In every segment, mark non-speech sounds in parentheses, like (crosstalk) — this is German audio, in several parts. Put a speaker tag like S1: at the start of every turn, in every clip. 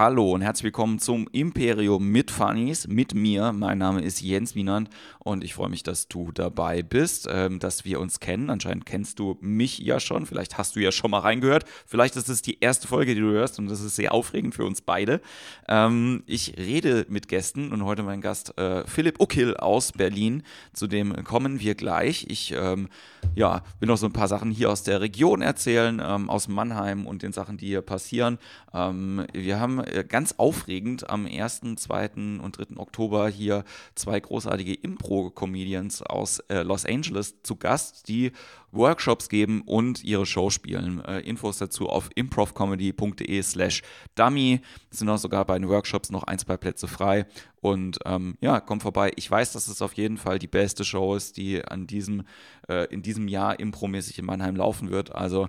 S1: Hallo und herzlich willkommen zum Imperium mit Funnies, mit mir. Mein Name ist Jens Wienand und ich freue mich, dass du dabei bist, ähm, dass wir uns kennen. Anscheinend kennst du mich ja schon, vielleicht hast du ja schon mal reingehört. Vielleicht ist es die erste Folge, die du hörst und das ist sehr aufregend für uns beide. Ähm, ich rede mit Gästen und heute mein Gast äh, Philipp Uckil aus Berlin. Zu dem kommen wir gleich. Ich ähm, ja, will noch so ein paar Sachen hier aus der Region erzählen, ähm, aus Mannheim und den Sachen, die hier passieren. Ähm, wir haben ganz aufregend am 1., 2. und 3. Oktober hier zwei großartige Impro-Comedians aus äh, Los Angeles zu Gast, die Workshops geben und ihre Show spielen. Äh, Infos dazu auf improvcomedy.de slash dummy. Es sind auch sogar bei den Workshops noch ein, zwei Plätze frei. Und ähm, ja, komm vorbei. Ich weiß, dass es auf jeden Fall die beste Show ist, die an diesem, äh, in diesem Jahr impromäßig in Mannheim laufen wird. Also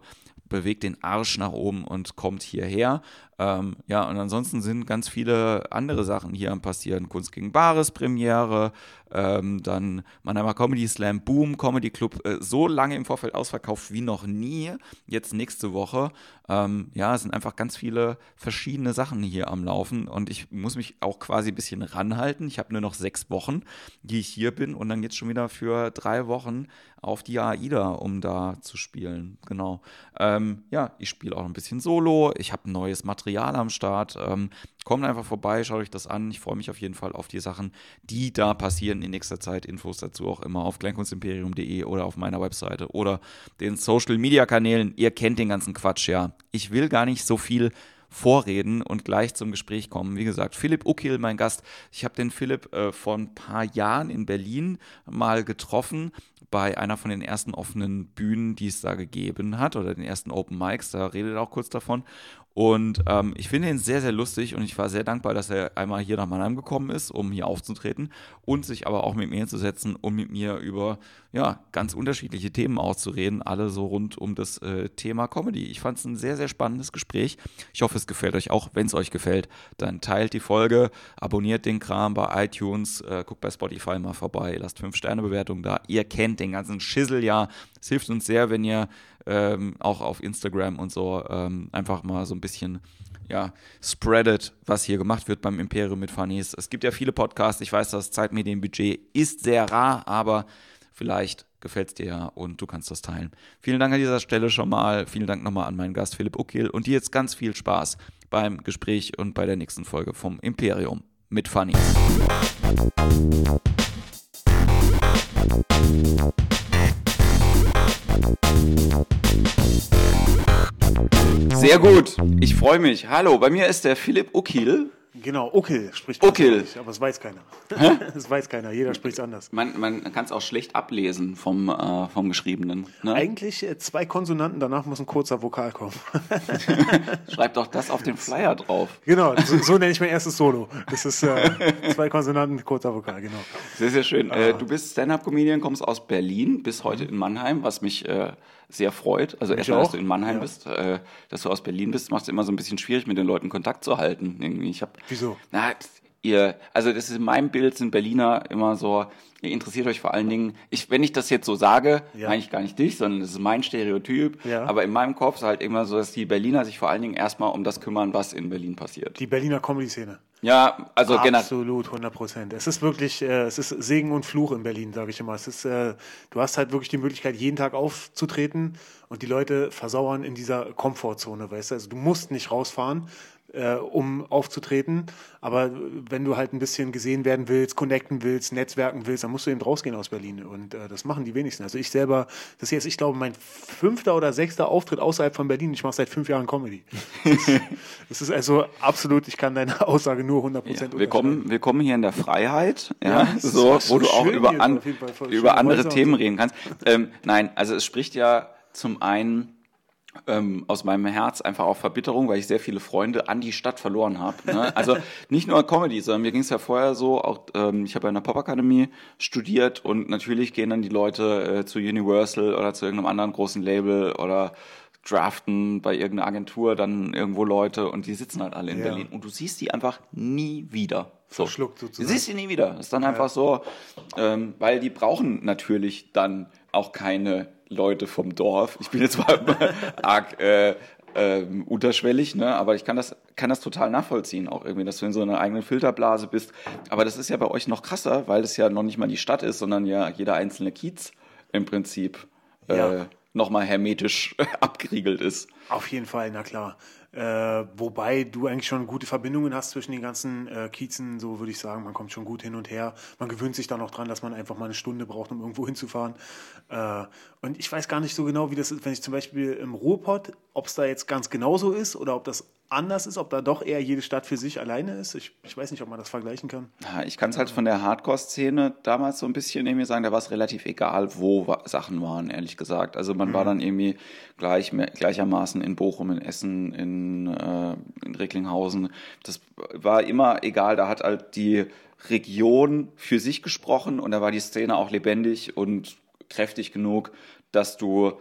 S1: bewegt den Arsch nach oben und kommt hierher. Ähm, ja, und ansonsten sind ganz viele andere Sachen hier am passieren. Kunst gegen Bares Premiere, ähm, dann Mannheimer Comedy Slam, Boom, Comedy Club, äh, so lange im Vorfeld ausverkauft wie noch nie. Jetzt nächste Woche. Ähm, ja, es sind einfach ganz viele verschiedene Sachen hier am Laufen und ich muss mich auch quasi ein bisschen ranhalten. Ich habe nur noch sechs Wochen, die ich hier bin und dann geht es schon wieder für drei Wochen auf die AIDA, um da zu spielen. Genau. Ähm, ja, ich spiele auch ein bisschen Solo. Ich habe neues Material Material am Start. Ähm, kommt einfach vorbei, schaut euch das an. Ich freue mich auf jeden Fall auf die Sachen, die da passieren in nächster Zeit. Infos dazu auch immer auf kleinkunstimperium.de oder auf meiner Webseite oder den Social Media Kanälen. Ihr kennt den ganzen Quatsch ja. Ich will gar nicht so viel vorreden und gleich zum Gespräch kommen. Wie gesagt, Philipp Ukil, mein Gast. Ich habe den Philipp äh, vor ein paar Jahren in Berlin mal getroffen bei einer von den ersten offenen Bühnen, die es da gegeben hat, oder den ersten Open Mics, da redet er auch kurz davon. Und ähm, ich finde ihn sehr, sehr lustig und ich war sehr dankbar, dass er einmal hier nach Mannheim gekommen ist, um hier aufzutreten und sich aber auch mit mir hinzusetzen, um mit mir über ja, ganz unterschiedliche Themen auszureden, alle so rund um das äh, Thema Comedy. Ich fand es ein sehr, sehr spannendes Gespräch. Ich hoffe, es gefällt euch auch. Wenn es euch gefällt, dann teilt die Folge, abonniert den Kram bei iTunes, äh, guckt bei Spotify mal vorbei, lasst 5-Sterne-Bewertungen da. Ihr kennt den ganzen Schissel ja. Es hilft uns sehr, wenn ihr ähm, auch auf Instagram und so ähm, einfach mal so ein bisschen ja, spreadet, was hier gemacht wird beim Imperium mit Funnies. Es gibt ja viele Podcasts. Ich weiß, das Zeitmedienbudget ist sehr rar, aber vielleicht gefällt es dir ja und du kannst das teilen. Vielen Dank an dieser Stelle schon mal. Vielen Dank nochmal an meinen Gast Philipp Ukil und dir jetzt ganz viel Spaß beim Gespräch und bei der nächsten Folge vom Imperium mit Funnies. Sehr gut. Ich freue mich. Hallo, bei mir ist der Philipp Ukil.
S2: Genau, Uckel spricht
S1: Uckel.
S2: aber es weiß keiner. Es (laughs) weiß keiner, jeder spricht es anders.
S1: Man, man kann es auch schlecht ablesen vom, äh, vom Geschriebenen. Ne?
S2: Eigentlich äh, zwei Konsonanten, danach muss ein kurzer Vokal kommen. (laughs)
S1: Schreib doch das auf den Flyer drauf.
S2: Genau, so, so nenne ich mein erstes Solo. Das ist äh, zwei Konsonanten, kurzer Vokal, genau.
S1: Sehr, sehr schön. Äh, du bist Stand-Up-Comedian, kommst aus Berlin, bis heute in Mannheim, was mich äh, sehr freut. Also erstmal, dass du in Mannheim ja. bist, äh, dass du aus Berlin bist, macht es immer so ein bisschen schwierig, mit den Leuten Kontakt zu halten. Irgendwie. Ich hab,
S2: Wieso?
S1: Na, ihr, also das ist in meinem Bild sind Berliner immer so, ihr interessiert euch vor allen Dingen, ich, wenn ich das jetzt so sage, ja. meine ich gar nicht dich, sondern das ist mein Stereotyp, ja. aber in meinem Kopf ist halt immer so, dass die Berliner sich vor allen Dingen erstmal um das kümmern, was in Berlin passiert.
S2: Die Berliner Comedy-Szene.
S1: Ja, also
S2: generell. Absolut, 100 Prozent. Es ist wirklich, äh, es ist Segen und Fluch in Berlin, sage ich immer. Es ist, äh, du hast halt wirklich die Möglichkeit, jeden Tag aufzutreten und die Leute versauern in dieser Komfortzone, weißt du. Also du musst nicht rausfahren, äh, um aufzutreten. Aber wenn du halt ein bisschen gesehen werden willst, connecten willst, netzwerken willst, dann musst du eben rausgehen aus Berlin. Und äh, das machen die wenigsten. Also ich selber, das ist jetzt, ich glaube, mein fünfter oder sechster Auftritt außerhalb von Berlin. Ich mache seit fünf Jahren Comedy. Das ist, also absolut, ich kann deine Aussage nur 100 Prozent
S1: ja, willkommen, willkommen hier in der Freiheit, ja, ja so, wo du auch über, an, über andere Themen reden kannst. Ähm, nein, also es spricht ja zum einen ähm, aus meinem Herz einfach auch Verbitterung, weil ich sehr viele Freunde an die Stadt verloren habe. Ne? Also nicht nur Comedy, sondern mir ging es ja vorher so, auch ähm, ich habe ja in der Popakademie studiert und natürlich gehen dann die Leute äh, zu Universal oder zu irgendeinem anderen großen Label oder draften bei irgendeiner Agentur dann irgendwo Leute und die sitzen halt alle in ja. Berlin und du siehst die einfach nie wieder.
S2: So. Verschluckt sozusagen.
S1: Du siehst die nie wieder. Das ist dann einfach ja. so, ähm, weil die brauchen natürlich dann auch keine Leute vom Dorf. Ich bin jetzt mal (laughs) arg, äh, ähm, unterschwellig, ne? aber ich kann das, kann das total nachvollziehen, auch irgendwie, dass du in so einer eigenen Filterblase bist. Aber das ist ja bei euch noch krasser, weil es ja noch nicht mal die Stadt ist, sondern ja jeder einzelne Kiez im Prinzip äh, ja. nochmal hermetisch (laughs) abgeriegelt ist.
S2: Auf jeden Fall, na klar. Äh, wobei du eigentlich schon gute Verbindungen hast zwischen den ganzen äh, Kiezen, so würde ich sagen. Man kommt schon gut hin und her. Man gewöhnt sich dann auch dran, dass man einfach mal eine Stunde braucht, um irgendwo hinzufahren. Äh, und ich weiß gar nicht so genau, wie das ist, wenn ich zum Beispiel im Ruhrpott, ob es da jetzt ganz genauso ist oder ob das anders ist, ob da doch eher jede Stadt für sich alleine ist. Ich, ich weiß nicht, ob man das vergleichen kann.
S1: Ja, ich kann es halt von der Hardcore-Szene damals so ein bisschen irgendwie sagen, da war es relativ egal, wo Sachen waren, ehrlich gesagt. Also man mhm. war dann irgendwie gleich, gleichermaßen in Bochum, in Essen, in, äh, in Recklinghausen. Das war immer egal, da hat halt die Region für sich gesprochen und da war die Szene auch lebendig und kräftig genug, dass du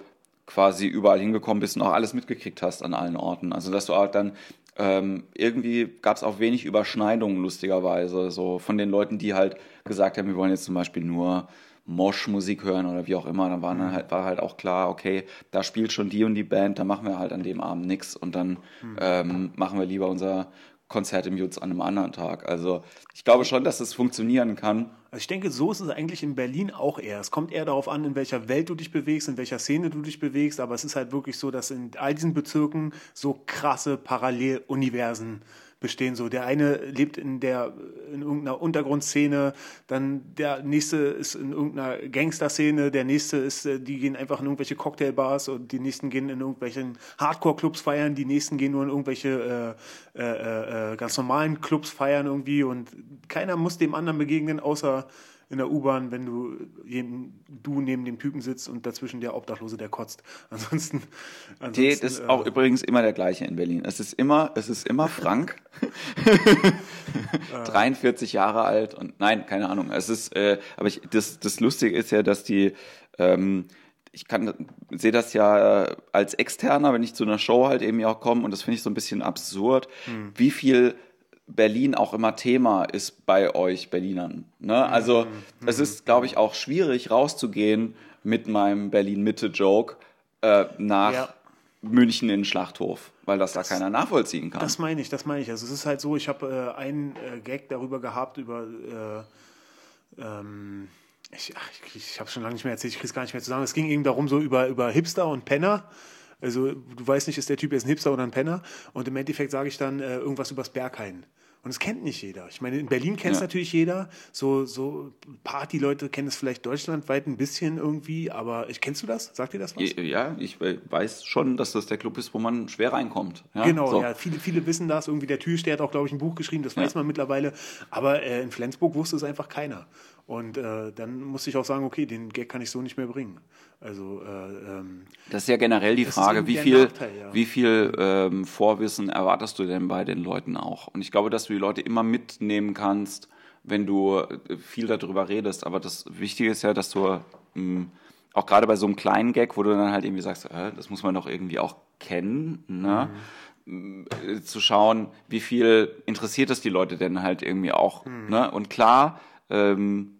S1: quasi überall hingekommen bist und auch alles mitgekriegt hast an allen Orten. Also dass du halt dann ähm, irgendwie gab es auch wenig Überschneidungen lustigerweise, so von den Leuten, die halt gesagt haben, wir wollen jetzt zum Beispiel nur Mosh-Musik hören oder wie auch immer, dann war, dann mhm. halt, war halt auch klar, okay, da spielt schon die und die Band, da machen wir halt an dem Abend nichts und dann mhm. ähm, machen wir lieber unser Konzert im Jutz an einem anderen Tag. Also ich glaube schon, dass es funktionieren kann.
S2: Also ich denke, so ist es eigentlich in Berlin auch eher. Es kommt eher darauf an, in welcher Welt du dich bewegst, in welcher Szene du dich bewegst, aber es ist halt wirklich so, dass in all diesen Bezirken so krasse Paralleluniversen bestehen. So der eine lebt in der in irgendeiner Untergrundszene, dann der nächste ist in irgendeiner Gangster-Szene, der nächste ist, äh, die gehen einfach in irgendwelche Cocktailbars und die nächsten gehen in irgendwelchen Hardcore-Clubs feiern, die nächsten gehen nur in irgendwelche äh, äh, äh, ganz normalen Clubs feiern irgendwie und keiner muss dem anderen begegnen, außer in der U-Bahn, wenn du, du neben dem Typen sitzt und dazwischen der Obdachlose, der kotzt. (laughs) Ansonsten.
S1: ansonsten das ist äh, auch übrigens immer der gleiche in Berlin. Es ist immer, es ist immer Frank. (laughs) (laughs) 43 Jahre alt und nein, keine Ahnung. Es ist, äh, aber ich, das, das Lustige ist ja, dass die, ähm, ich kann sehe das ja als Externer, wenn ich zu einer Show halt eben auch komme und das finde ich so ein bisschen absurd, hm. wie viel Berlin auch immer Thema ist bei euch Berlinern. Ne? Also mhm. es ist, glaube ich, auch schwierig rauszugehen mit meinem Berlin-Mitte-Joke äh, nach ja. München in den Schlachthof, weil das, das, da keiner nachvollziehen kann.
S2: Das meine ich, das meine ich. Also es ist halt so, ich habe äh, einen äh, Gag darüber gehabt, über äh, ähm, ich, ich, ich habe es schon lange nicht mehr erzählt, ich kriege es gar nicht mehr zusammen. Es ging eben darum, so über, über Hipster und Penner. Also du weißt nicht, ist der Typ jetzt ein Hipster oder ein Penner? Und im Endeffekt sage ich dann äh, irgendwas übers Berghain. Und es kennt nicht jeder. Ich meine, in Berlin kennt es ja. natürlich jeder. So, so Partyleute kennen es vielleicht deutschlandweit ein bisschen irgendwie, aber kennst du das? Sagt dir das was?
S1: Ja, ich weiß schon, dass das der Club ist, wo man schwer reinkommt.
S2: Ja? Genau, so. ja. Viele, viele wissen das. Irgendwie der Türsteher hat auch, glaube ich, ein Buch geschrieben, das weiß man mittlerweile. Aber äh, in Flensburg wusste es einfach keiner. Und äh, dann musste ich auch sagen, okay, den Gag kann ich so nicht mehr bringen. Also äh, ähm,
S1: das ist ja generell die Frage, wie viel, Nachteil, ja. wie viel ähm, Vorwissen erwartest du denn bei den Leuten auch? Und ich glaube, dass du die Leute immer mitnehmen kannst, wenn du äh, viel darüber redest. Aber das Wichtige ist ja, dass du mh, hm, auch gerade bei so einem kleinen Gag, wo du dann halt irgendwie sagst, äh, das muss man doch irgendwie auch kennen, ne? Mhm. Äh, zu schauen, wie viel interessiert es die Leute denn halt irgendwie auch. Mhm. Ne? Und klar, ähm,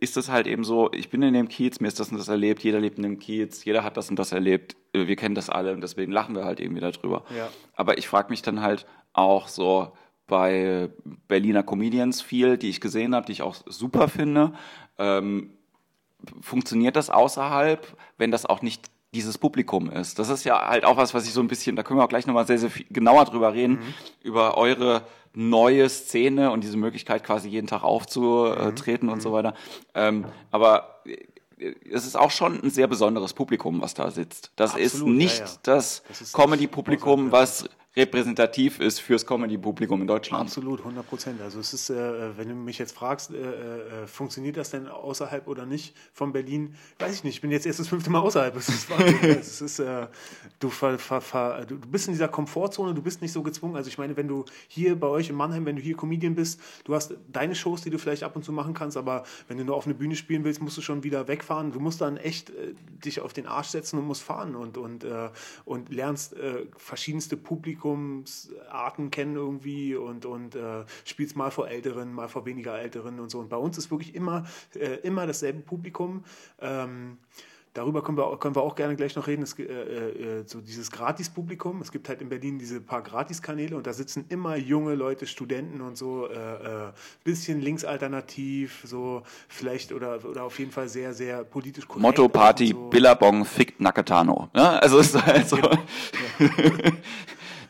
S1: ist es halt eben so, ich bin in dem Kiez, mir ist das und das erlebt, jeder lebt in dem Kiez, jeder hat das und das erlebt, äh, wir kennen das alle und deswegen lachen wir halt irgendwie darüber. Ja. Aber ich frage mich dann halt auch so bei Berliner Comedians viel, die ich gesehen habe, die ich auch super finde. Ähm, funktioniert das außerhalb, wenn das auch nicht dieses Publikum ist? Das ist ja halt auch was, was ich so ein bisschen, da können wir auch gleich nochmal sehr, sehr viel genauer drüber reden, mhm. über eure neue Szene und diese Möglichkeit quasi jeden Tag aufzutreten mhm. und so mhm. weiter. Ähm, aber äh, es ist auch schon ein sehr besonderes Publikum, was da sitzt. Das Absolut, ist nicht ja, ja. das, das Comedy-Publikum, was repräsentativ ist fürs Comedy-Publikum in Deutschland.
S2: Absolut, 100 Prozent. Also es ist, äh, wenn du mich jetzt fragst, äh, äh, funktioniert das denn außerhalb oder nicht von Berlin? Weiß ich nicht. Ich bin jetzt erst das fünfte Mal außerhalb. Es ist, (laughs) es ist äh, du, ver, ver, ver, du bist in dieser Komfortzone, du bist nicht so gezwungen. Also ich meine, wenn du hier bei euch in Mannheim, wenn du hier Comedian bist, du hast deine Shows, die du vielleicht ab und zu machen kannst, aber wenn du nur auf eine Bühne spielen willst, musst du schon wieder wegfahren. Du musst dann echt äh, dich auf den Arsch setzen und musst fahren und, und, äh, und lernst verschiedenste Publikum Publikumsarten kennen irgendwie und, und äh, spielst mal vor Älteren, mal vor weniger Älteren und so. Und bei uns ist wirklich immer, äh, immer dasselbe Publikum. Ähm, Darüber können wir, können wir auch gerne gleich noch reden. Es, äh, äh, so dieses Gratis-Publikum. Es gibt halt in Berlin diese paar Gratis-Kanäle und da sitzen immer junge Leute, Studenten und so, äh, äh, bisschen linksalternativ, so vielleicht oder, oder auf jeden Fall sehr, sehr politisch
S1: korrekt. Motto Party, so. Billabong, fickt Nakatano. Ja, also ist halt so. Ja. (laughs)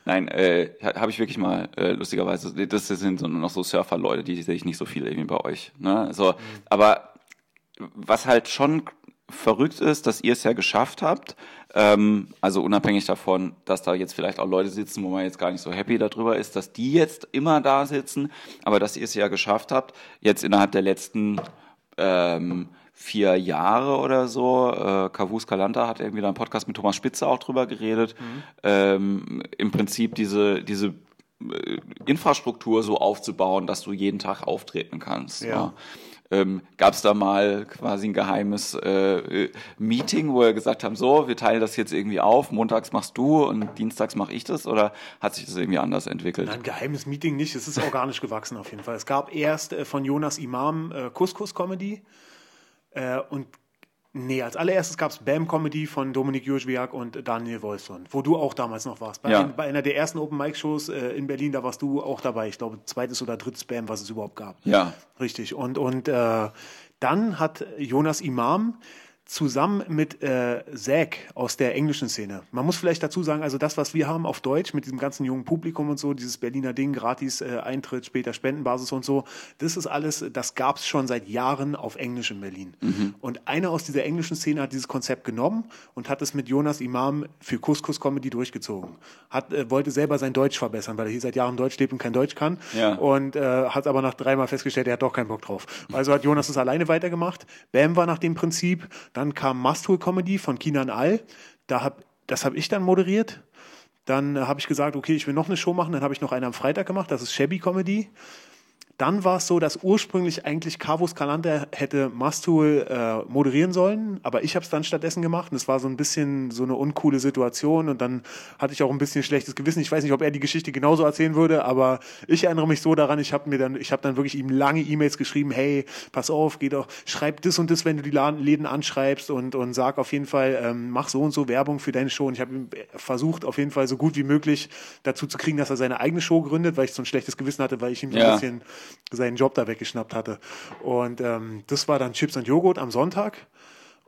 S1: Nein, äh, habe ich wirklich mal äh, lustigerweise. Das sind so, noch so Surfer-Leute, die sehe ich nicht so viel irgendwie bei euch. Ne? So, mhm. aber was halt schon verrückt ist, dass ihr es ja geschafft habt. Ähm, also unabhängig davon, dass da jetzt vielleicht auch Leute sitzen, wo man jetzt gar nicht so happy darüber ist, dass die jetzt immer da sitzen, aber dass ihr es ja geschafft habt, jetzt innerhalb der letzten ähm, vier Jahre oder so. Äh, Kavus Kalanta hat irgendwie da einen Podcast mit Thomas Spitze auch drüber geredet. Mhm. Ähm, Im Prinzip diese, diese äh, Infrastruktur so aufzubauen, dass du jeden Tag auftreten kannst. Ja. Ne? Ähm, Gab es da mal quasi ein geheimes äh, Meeting, wo wir gesagt haben, so, wir teilen das jetzt irgendwie auf, montags machst du und dienstags mache ich das oder hat sich das irgendwie anders entwickelt?
S2: Nein, geheimes Meeting nicht, es ist organisch gewachsen auf jeden Fall. Es gab erst äh, von Jonas Imam äh, Couscous-Comedy äh, und Nee, als allererstes gab es Bam Comedy von Dominik Jurjwiak und Daniel Wolfson, wo du auch damals noch warst. Bei, ja. ein, bei einer der ersten Open Mic Shows äh, in Berlin, da warst du auch dabei. Ich glaube, zweites oder drittes Bam, was es überhaupt gab.
S1: Ja.
S2: Richtig. Und, und äh, dann hat Jonas Imam zusammen mit äh, Zack aus der englischen Szene. Man muss vielleicht dazu sagen, also das, was wir haben auf Deutsch mit diesem ganzen jungen Publikum und so, dieses Berliner Ding, gratis äh, Eintritt, später Spendenbasis und so, das ist alles, das gab es schon seit Jahren auf Englisch in Berlin. Mhm. Und einer aus dieser englischen Szene hat dieses Konzept genommen und hat es mit Jonas Imam für Couscous Comedy durchgezogen. Hat, äh, wollte selber sein Deutsch verbessern, weil er hier seit Jahren Deutsch lebt und kein Deutsch kann. Ja. Und äh, hat aber nach dreimal festgestellt, er hat doch keinen Bock drauf. Also hat Jonas es alleine weitergemacht. Bam war nach dem Prinzip. Dann kam Musthole Comedy von Kinan Al. Da hab, das habe ich dann moderiert. Dann habe ich gesagt, okay, ich will noch eine Show machen. Dann habe ich noch eine am Freitag gemacht. Das ist Shabby Comedy. Dann war es so, dass ursprünglich eigentlich Carvus Kalender hätte Mastul äh, moderieren sollen, aber ich habe es dann stattdessen gemacht und es war so ein bisschen so eine uncoole Situation und dann hatte ich auch ein bisschen schlechtes Gewissen. Ich weiß nicht, ob er die Geschichte genauso erzählen würde, aber ich erinnere mich so daran, ich habe mir dann, ich habe dann wirklich ihm lange E-Mails geschrieben, hey, pass auf, geh doch, schreib das und das, wenn du die Läden anschreibst und, und sag auf jeden Fall, ähm, mach so und so Werbung für deine Show und ich habe versucht, auf jeden Fall so gut wie möglich dazu zu kriegen, dass er seine eigene Show gründet, weil ich so ein schlechtes Gewissen hatte, weil ich ihm so ja. ein bisschen seinen Job da weggeschnappt hatte. Und ähm, das war dann Chips und Joghurt am Sonntag.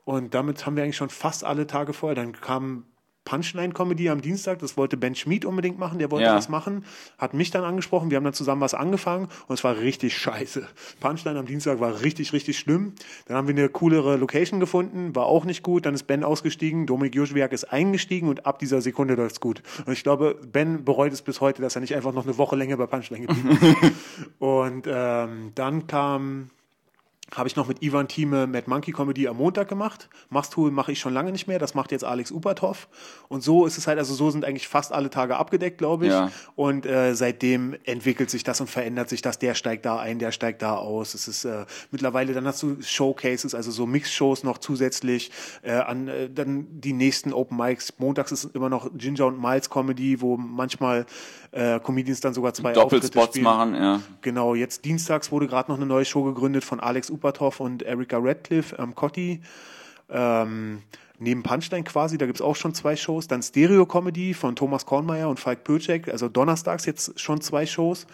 S2: Und damit haben wir eigentlich schon fast alle Tage voll. Dann kam Punchline-Comedy am Dienstag, das wollte Ben Schmid unbedingt machen, der wollte ja. das machen, hat mich dann angesprochen, wir haben dann zusammen was angefangen und es war richtig scheiße. Punchline am Dienstag war richtig, richtig schlimm. Dann haben wir eine coolere Location gefunden, war auch nicht gut, dann ist Ben ausgestiegen, Dominik Joschwiak ist eingestiegen und ab dieser Sekunde läuft's gut. Und ich glaube, Ben bereut es bis heute, dass er nicht einfach noch eine Woche länger bei Punchline geblieben ist. (laughs) und ähm, dann kam habe ich noch mit Ivan Thieme Mad Monkey Comedy am Montag gemacht. Masthuhl mache ich schon lange nicht mehr. Das macht jetzt Alex Upatov. Und so ist es halt, also so sind eigentlich fast alle Tage abgedeckt, glaube ich. Ja. Und äh, seitdem entwickelt sich das und verändert sich das. Der steigt da ein, der steigt da aus. Es ist äh, mittlerweile, dann hast du Showcases, also so Mix-Shows noch zusätzlich. Äh, an äh, dann die nächsten Open Mics. Montags ist immer noch Ginger und Miles Comedy, wo manchmal äh, Comedians dann sogar zwei
S1: Doppelspots machen, ja.
S2: Genau, jetzt dienstags wurde gerade noch eine neue Show gegründet von Alex Upatov und Erika Radcliffe am ähm, Cotti. Ähm, neben Punchline quasi, da gibt es auch schon zwei Shows. Dann Stereo-Comedy von Thomas Kornmeier und Falk Pöcek, also donnerstags jetzt schon zwei Shows.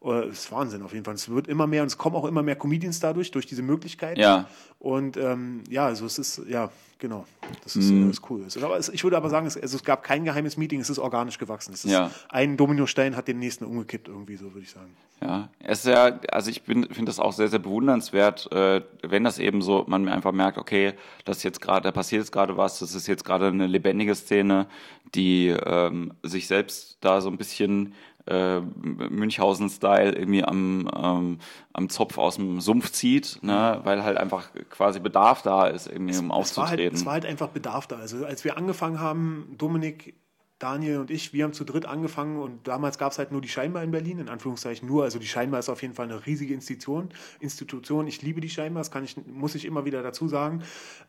S2: Das ist Wahnsinn auf jeden Fall. Es wird immer mehr und es kommen auch immer mehr Comedians dadurch, durch diese Möglichkeit.
S1: Ja.
S2: Und ähm, ja, also es ist, ja, genau. Das ist, mm. das ist cool. Aber es, ich würde aber sagen, es, also es gab kein geheimes Meeting, es ist organisch gewachsen. Es ist ja. Ein Dominostein hat den nächsten umgekippt, irgendwie, so würde ich sagen.
S1: Ja, es ist ja, also ich finde das auch sehr, sehr bewundernswert, äh, wenn das eben so, man einfach merkt, okay, das jetzt gerade, da passiert jetzt gerade was, das ist jetzt gerade eine lebendige Szene, die ähm, sich selbst da so ein bisschen äh, Münchhausen-Style irgendwie am, ähm, am Zopf aus dem Sumpf zieht, ne? weil halt einfach quasi Bedarf da ist, irgendwie um aufzutreten. Es war,
S2: halt, es war halt einfach Bedarf da. Also als wir angefangen haben, Dominik Daniel und ich, wir haben zu dritt angefangen und damals gab es halt nur die Scheinbar in Berlin, in Anführungszeichen nur. Also die Scheinbar ist auf jeden Fall eine riesige Institution. Institution. Ich liebe die Scheinbar, das kann ich, muss ich immer wieder dazu sagen.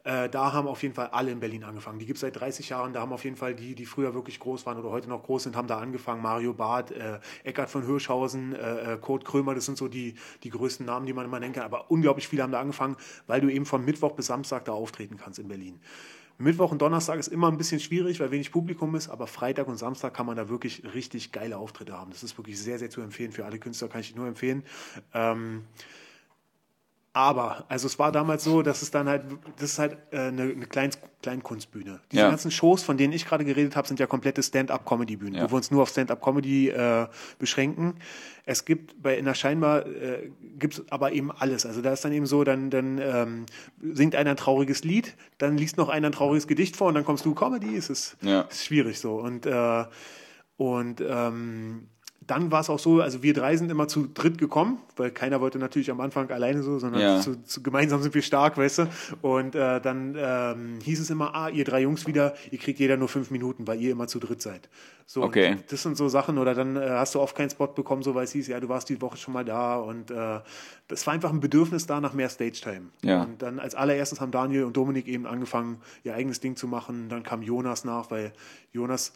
S2: Äh, da haben auf jeden Fall alle in Berlin angefangen. Die gibt es seit 30 Jahren. Da haben auf jeden Fall die, die früher wirklich groß waren oder heute noch groß sind, haben da angefangen. Mario Barth, äh, Eckart von Hirschhausen, äh, äh Kurt Krömer, das sind so die, die größten Namen, die man immer nennen kann. Aber unglaublich viele haben da angefangen, weil du eben von Mittwoch bis Samstag da auftreten kannst in Berlin. Mittwoch und Donnerstag ist immer ein bisschen schwierig, weil wenig Publikum ist, aber Freitag und Samstag kann man da wirklich richtig geile Auftritte haben. Das ist wirklich sehr, sehr zu empfehlen. Für alle Künstler kann ich nur empfehlen. Ähm, aber, also es war damals so, dass es dann halt, das ist halt äh, eine, eine Klein, Kleinkunstbühne. Diese ja. ganzen Shows, von denen ich gerade geredet habe, sind ja komplette Stand-up-Comedy-Bühnen, ja. wo wir uns nur auf Stand-up-Comedy äh, beschränken. Es gibt bei in der Scheinbar äh, gibt es aber eben alles. Also da ist dann eben so, dann, dann ähm, singt einer ein trauriges Lied, dann liest noch einer ein trauriges Gedicht vor und dann kommst du Comedy. Es ist, ja. ist schwierig so. Und, äh, und ähm, dann war es auch so, also wir drei sind immer zu dritt gekommen, weil keiner wollte natürlich am Anfang alleine so, sondern ja. zu, zu, gemeinsam sind wir stark, weißt du. Und äh, dann ähm, hieß es immer, ah, ihr drei Jungs wieder, ihr kriegt jeder nur fünf Minuten, weil ihr immer zu dritt seid. So,
S1: okay.
S2: das sind so Sachen, oder dann äh, hast du oft keinen Spot bekommen, so weil es hieß, ja, du warst die Woche schon mal da und äh, das war einfach ein Bedürfnis da nach mehr Stage-Time.
S1: Ja.
S2: Und dann als allererstes haben Daniel und Dominik eben angefangen, ihr eigenes Ding zu machen. Dann kam Jonas nach, weil Jonas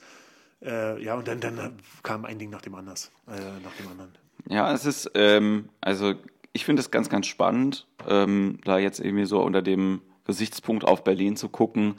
S2: äh, ja, und dann, dann kam ein Ding nach dem, anders, äh, nach dem anderen.
S1: Ja, es ist, ähm, also ich finde es ganz, ganz spannend, ähm, da jetzt irgendwie so unter dem Gesichtspunkt auf Berlin zu gucken,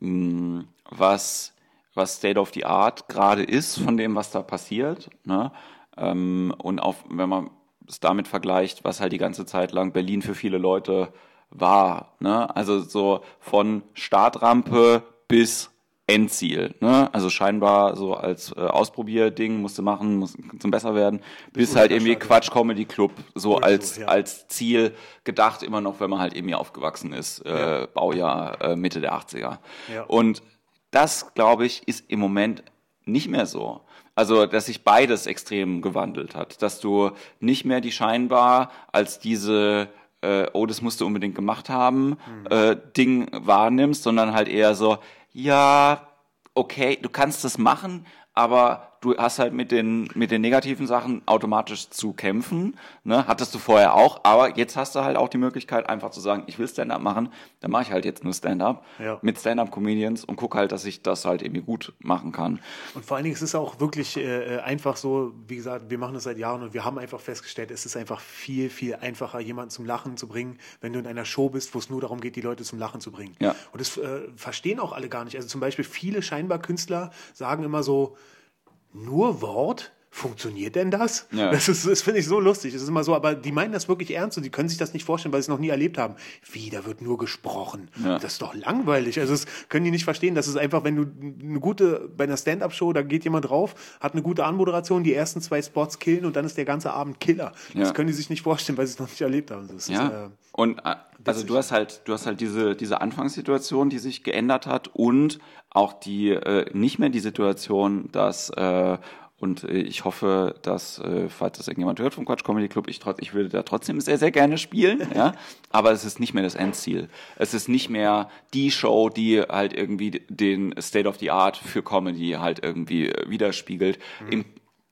S1: mh, mm, was, was State of the Art gerade ist von dem, was da passiert. Ne? Ähm, und auch wenn man es damit vergleicht, was halt die ganze Zeit lang Berlin für viele Leute war. Ne? Also so von Startrampe bis Endziel. Ne? Also scheinbar so als äh, Ausprobierding musste machen, muss zum besser werden, bis halt irgendwie Quatsch Comedy Club so als ja. als Ziel gedacht immer noch, wenn man halt irgendwie aufgewachsen ist, äh, ja. Baujahr äh, Mitte der 80er. Ja. Und das glaube ich ist im Moment nicht mehr so. Also, dass sich beides extrem gewandelt hat, dass du nicht mehr die scheinbar als diese äh, oh, das musst du unbedingt gemacht haben, mhm. äh, Ding wahrnimmst, sondern halt eher so, ja, okay, du kannst das machen, aber du hast halt mit den, mit den negativen Sachen automatisch zu kämpfen. Ne? Hattest du vorher auch, aber jetzt hast du halt auch die Möglichkeit, einfach zu sagen, ich will Stand-up machen, dann mache ich halt jetzt nur Stand-up ja. mit Stand-up-Comedians und gucke halt, dass ich das halt irgendwie gut machen kann.
S2: Und vor allen Dingen, es ist auch wirklich äh, einfach so, wie gesagt, wir machen das seit Jahren und wir haben einfach festgestellt, es ist einfach viel, viel einfacher, jemanden zum Lachen zu bringen, wenn du in einer Show bist, wo es nur darum geht, die Leute zum Lachen zu bringen.
S1: Ja.
S2: Und das äh, verstehen auch alle gar nicht. Also zum Beispiel viele scheinbar Künstler sagen immer so, nur Wort? Funktioniert denn das? Ja. Das, ist, das finde ich so lustig. Das ist immer so, aber die meinen das wirklich ernst und die können sich das nicht vorstellen, weil sie es noch nie erlebt haben. Wie, da wird nur gesprochen. Ja. Das ist doch langweilig. Also das können die nicht verstehen. Das ist einfach, wenn du eine gute, bei einer Stand-Up-Show, da geht jemand drauf, hat eine gute Anmoderation, die ersten zwei Spots killen und dann ist der ganze Abend Killer. Ja. Das können die sich nicht vorstellen, weil sie es noch nicht erlebt haben. Das
S1: ja. Ist, äh, und äh, also du hast halt, du hast halt diese, diese Anfangssituation, die sich geändert hat und auch die äh, nicht mehr die Situation, dass äh, und äh, ich hoffe, dass, äh, falls das irgendjemand hört vom Quatsch Comedy Club, ich, trotz, ich würde da trotzdem sehr, sehr gerne spielen. (laughs) ja? Aber es ist nicht mehr das Endziel. Es ist nicht mehr die Show, die halt irgendwie den State of the Art für Comedy halt irgendwie äh, widerspiegelt. Mhm. Im,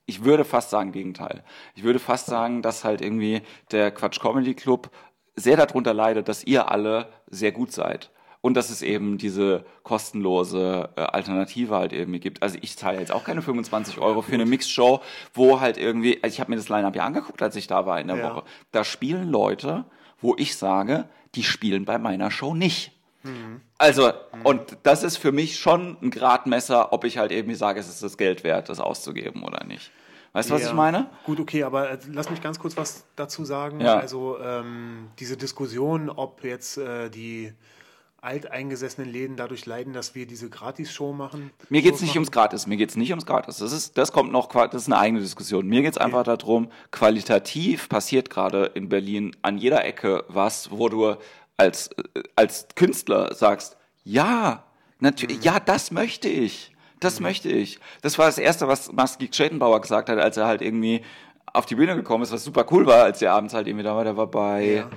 S1: ich würde fast sagen Gegenteil. Ich würde fast sagen, dass halt irgendwie der Quatsch Comedy Club sehr darunter leidet, dass ihr alle sehr gut seid und dass es eben diese kostenlose äh, Alternative halt irgendwie gibt. Also ich zahle jetzt auch keine 25 Euro für eine Mixshow, wo halt irgendwie, also ich habe mir das Line-Up ja angeguckt, als ich da war in der ja. Woche. Da spielen Leute, wo ich sage, die spielen bei meiner Show nicht. Mhm. Also, mhm. und das ist für mich schon ein Gradmesser, ob ich halt irgendwie sage, es ist das Geld wert, das auszugeben oder nicht. Weißt du, was ich meine?
S2: Gut, okay, aber äh, lass mich ganz kurz was dazu sagen.
S1: Ja.
S2: Also ähm, diese Diskussion, ob jetzt äh, die alteingesessenen Läden dadurch leiden, dass wir diese Gratis-Show machen.
S1: Mir geht es nicht machen. ums Gratis, mir geht es nicht ums Gratis. Das, ist, das kommt noch, das ist eine eigene Diskussion. Mir geht es okay. einfach darum, qualitativ passiert gerade in Berlin an jeder Ecke was, wo du als, als Künstler sagst, ja, natürlich, mhm. ja, das möchte ich. Das mhm. möchte ich. Das war das Erste, was Maski Schettenbauer gesagt hat, als er halt irgendwie auf die Bühne gekommen ist, was super cool war, als er abends halt irgendwie da war. Der war bei... Ja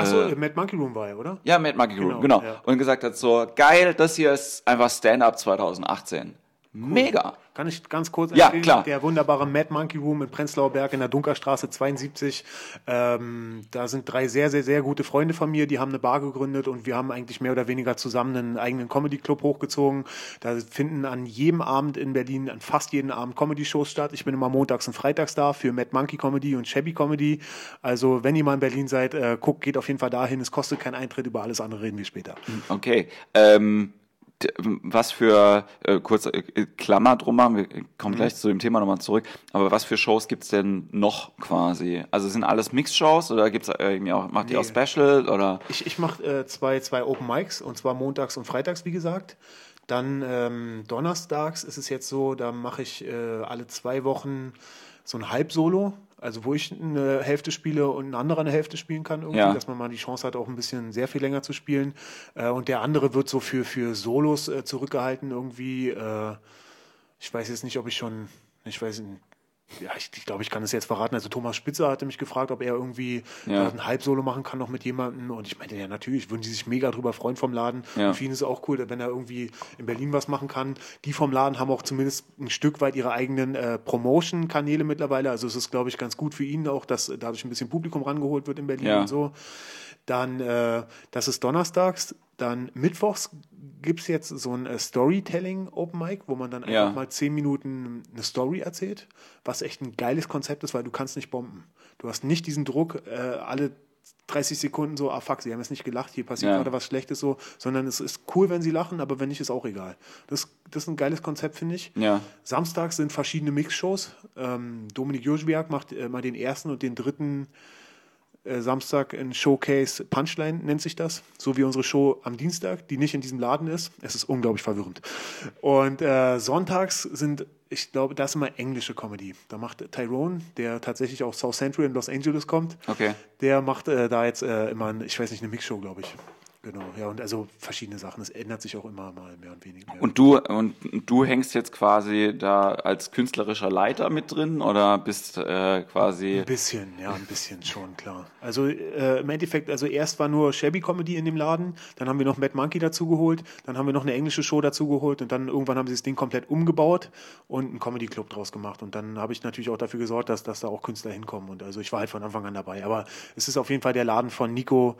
S2: Achso, äh, Mad Monkey Room war er, oder?
S1: Ja, Mad Monkey Room, genau. genau. Ja. Und gesagt hat so, geil, das hier ist einfach Stand-Up 2018. Mega.
S2: Kann ich ganz kurz
S1: Ja, klar.
S2: Der wunderbare Mad Monkey Room in Prenzlauer Berg in der Dunkerstraße 72. Ähm, da sind drei sehr, sehr, sehr gute Freunde von mir, die haben eine Bar gegründet und wir haben eigentlich mehr oder weniger zusammen einen eigenen Comedy-Club hochgezogen. Da finden an jedem Abend in Berlin, an fast jeden Abend Comedy-Shows statt. Ich bin immer montags und freitags da für Mad Monkey Comedy und Shabby Comedy. Also, wenn ihr mal in Berlin seid, äh, guckt, geht auf jeden Fall dahin. Es kostet keinen Eintritt, über alles andere reden wir später.
S1: Okay. Ähm, was für, äh, kurz äh, Klammer drum machen, wir kommen gleich zu dem Thema nochmal zurück, aber was für Shows gibt's denn noch quasi? Also sind alles Mix-Shows oder gibt's äh, irgendwie auch, macht ihr auch Special oder?
S2: Ich, ich mache äh, zwei, zwei Open Mics und zwar montags und freitags, wie gesagt. Dann ähm, donnerstags ist es jetzt so, da mache ich äh, alle zwei Wochen so ein Halbsolo, also wo ich eine Hälfte spiele und ein anderer eine Hälfte spielen kann, irgendwie,
S1: Ja.
S2: dass man mal die Chance hat, auch ein bisschen sehr viel länger zu spielen. Äh, und der andere wird so für, für Solos äh, zurückgehalten, irgendwie. Äh, ich weiß jetzt nicht, ob ich schon, ich weiß nicht, ja, ich, ich glaube, ich kann es jetzt verraten. Also Thomas Spitzer hatte mich gefragt, ob er irgendwie
S1: Ja.
S2: ein Halbsolo machen kann noch mit jemandem. Und ich meinte, ja, natürlich, würden die sich mega drüber freuen vom Laden.
S1: Ja.
S2: Und für ihn ist es auch cool, wenn er irgendwie in Berlin was machen kann. Die vom Laden haben auch zumindest ein Stück weit ihre eigenen äh, Promotion-Kanäle mittlerweile. Also es ist, glaube ich, ganz gut für ihn auch, dass dadurch ein bisschen Publikum rangeholt wird in Berlin
S1: Ja.
S2: und so. Dann, äh, das ist donnerstags. Dann mittwochs gibt es jetzt so ein äh, Storytelling Open Mic, wo man dann einfach
S1: Ja.
S2: mal zehn Minuten eine Story erzählt, was echt ein geiles Konzept ist, weil du kannst nicht bomben. Du hast nicht diesen Druck, äh, alle 30 Sekunden so, ah fuck, sie haben jetzt nicht gelacht, hier passiert
S1: Ja.
S2: gerade was Schlechtes so, sondern es ist cool, wenn sie lachen, aber wenn nicht, ist auch egal. Das, das ist ein geiles Konzept, finde ich.
S1: Ja.
S2: Samstags sind verschiedene Mixshows. Ähm, Dominik Jožviak macht äh, mal den ersten und den dritten Samstag ein Showcase Punchline, nennt sich das. So wie unsere Show am Dienstag, die nicht in diesem Laden ist. Es ist unglaublich verwirrend. Und äh, sonntags sind, ich glaube, das ist immer englische Comedy. Da macht Tyrone, der tatsächlich aus South Central in Los Angeles kommt,
S1: Okay.
S2: der macht äh, da jetzt äh, immer, ein, ich weiß nicht, eine Mixshow, glaube ich. Genau, ja, und also verschiedene Sachen. Es ändert sich auch immer mal mehr und weniger.
S1: Und du, und du hängst jetzt quasi da als künstlerischer Leiter mit drin oder bist äh, quasi.
S2: Ein bisschen, ja, ein bisschen schon, klar. Also äh, im Endeffekt, also erst war nur Shabby Comedy in dem Laden, dann haben wir noch Mad Monkey dazugeholt, dann haben wir noch eine englische Show dazugeholt und dann irgendwann haben sie das Ding komplett umgebaut und einen Comedy Club draus gemacht. Und dann habe ich natürlich auch dafür gesorgt, dass, dass da auch Künstler hinkommen. Und also ich war halt von Anfang an dabei. Aber es ist auf jeden Fall der Laden von Nico,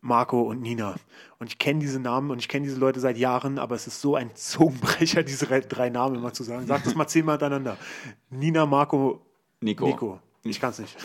S2: Marco und Nina. Und ich kenne diese Namen und ich kenne diese Leute seit Jahren, aber es ist so ein Zungenbrecher, (laughs) diese drei- Namen immer zu sagen. Sag das mal zehnmal hintereinander. Nina, Marco,
S1: Nico.
S2: Nico. Ich kann es nicht.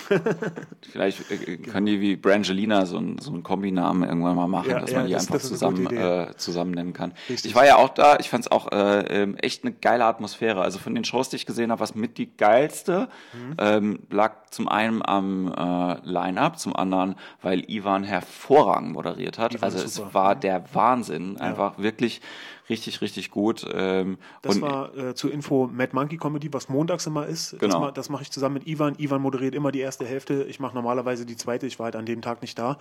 S2: (laughs)
S1: Vielleicht äh, können die wie Brangelina so ein, so einen Kombinamen irgendwann mal machen,
S2: Ja,
S1: dass
S2: ja,
S1: man die
S2: das-
S1: einfach
S2: das
S1: zusammen, äh, zusammen nennen kann.
S2: Richtig.
S1: Ich war ja auch da, ich fand es auch äh, ähm, echt eine geile Atmosphäre. Also von den Shows, die ich gesehen habe, was mit die geilste,
S2: Mhm.
S1: ähm, lag zum einen am äh, Line-Up, zum anderen, weil Ivan hervorragend moderiert hat.
S2: Ivan
S1: also
S2: ist
S1: es
S2: super.
S1: war der Wahnsinn, einfach wirklich richtig, richtig gut. Ähm,
S2: Das war äh, zur Info Mad Monkey Comedy, was montags immer ist. Das,
S1: Genau.
S2: ma- das mache ich zusammen mit Ivan. Ivan moderiert immer die erste Hälfte. Ich mache normalerweise die zweite. Ich war halt an dem Tag nicht da.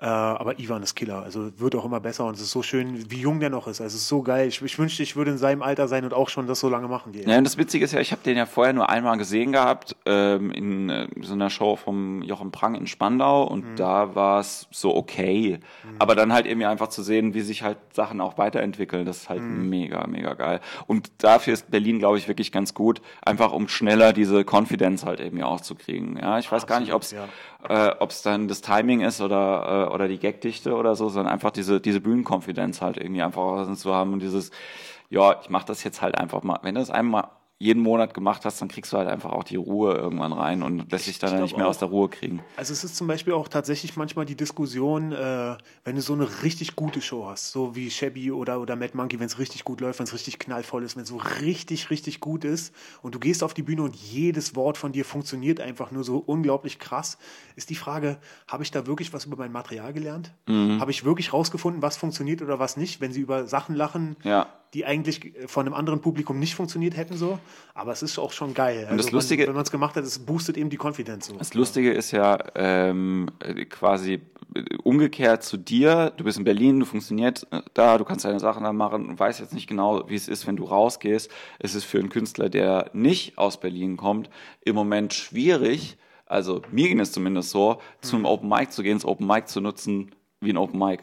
S2: Äh, aber Ivan ist Killer. Also wird auch immer besser und es ist so schön, wie jung der noch ist. Also es ist so geil. Ich, ich wünschte, ich würde in seinem Alter sein und auch schon das so lange machen wie er.
S1: Ja, und das Witzige ist ja, ich habe den ja vorher nur einmal gesehen gehabt, ähm, in äh, so einer Show vom Jochen Prang in Spandau und da war es so okay. Aber dann halt irgendwie einfach zu sehen, wie sich halt Sachen auch weiterentwickeln, das ist halt mega, mega geil. Und dafür ist Berlin, glaube ich, wirklich ganz gut, einfach um schneller diese Confidence halt irgendwie auch zu kriegen. Ja, ich weiß gar nicht, ob es
S2: Absolut,
S1: äh, ob's dann das Timing ist oder, äh, oder die Gagdichte oder so, sondern einfach diese, diese Bühnenkonfidenz halt irgendwie einfach zu haben und dieses, ja, ich mache das jetzt halt einfach mal. Wenn du das einmal jeden Monat gemacht hast, dann kriegst du halt einfach auch die Ruhe irgendwann rein und lässt dich dann
S2: glaub
S1: nicht mehr
S2: auch.
S1: aus der Ruhe kriegen.
S2: Also es ist zum Beispiel auch tatsächlich manchmal die Diskussion, äh, wenn du so eine richtig gute Show hast, so wie Shabby oder, oder Mad Monkey, wenn es richtig gut läuft, wenn es richtig knallvoll ist, wenn es so richtig, richtig gut ist und du gehst auf die Bühne und jedes Wort von dir funktioniert einfach nur so unglaublich krass, ist die Frage, habe ich da wirklich was über mein Material gelernt?
S1: Mhm.
S2: Habe ich wirklich rausgefunden, was funktioniert oder was nicht, wenn sie über Sachen lachen,
S1: Ja.
S2: Die eigentlich von einem anderen Publikum nicht funktioniert hätten so? Aber es ist auch schon geil. Also
S1: das Lustige-
S2: man, wenn man es gemacht hat, es boostet eben die Confidence so.
S1: Das Lustige ist ja ähm, äh, quasi äh, umgekehrt zu dir. Du bist in Berlin, du funktionierst äh, da, du kannst deine Sachen da machen und weißt jetzt nicht genau, wie es ist, wenn du rausgehst. Es ist für einen Künstler, der nicht aus Berlin kommt, im Moment schwierig. Also mir ging es zumindest so, zum Open Mic zu gehen, das Open Mic zu nutzen wie ein Open Mic.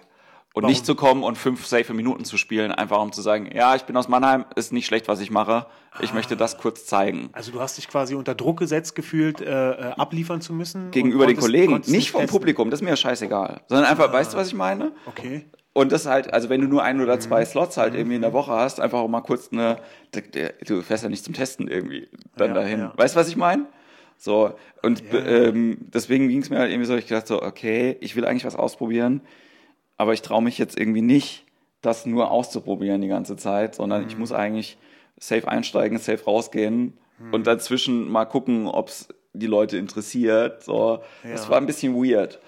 S1: Und Warum? nicht zu kommen und fünf safe Minuten zu spielen, einfach um zu sagen, ja, ich bin aus Mannheim, ist nicht schlecht, was ich mache. Ich ah. möchte das kurz zeigen.
S2: Also du hast dich quasi unter Druck gesetzt gefühlt, äh, äh abliefern zu müssen?
S1: Gegenüber den Kollegen, nicht vom testen. Publikum, das ist mir scheißegal. Sondern einfach, ah. weißt du, was ich meine?
S2: Okay.
S1: Und das halt, also wenn du nur ein oder zwei mhm. Slots halt irgendwie in der Woche hast, einfach auch mal kurz eine, du fährst ja nicht zum Testen irgendwie dann ja, dahin. Ja. Weißt du, was ich meine? So, und ja. ähm, deswegen ging es mir halt irgendwie so, ich dachte so, okay, ich will eigentlich was ausprobieren aber ich traue mich jetzt irgendwie nicht, das nur auszuprobieren die ganze Zeit, sondern mhm. ich muss eigentlich safe einsteigen, safe rausgehen mhm. und dazwischen mal gucken, ob es die Leute interessiert. So, ja. das war ein bisschen weird.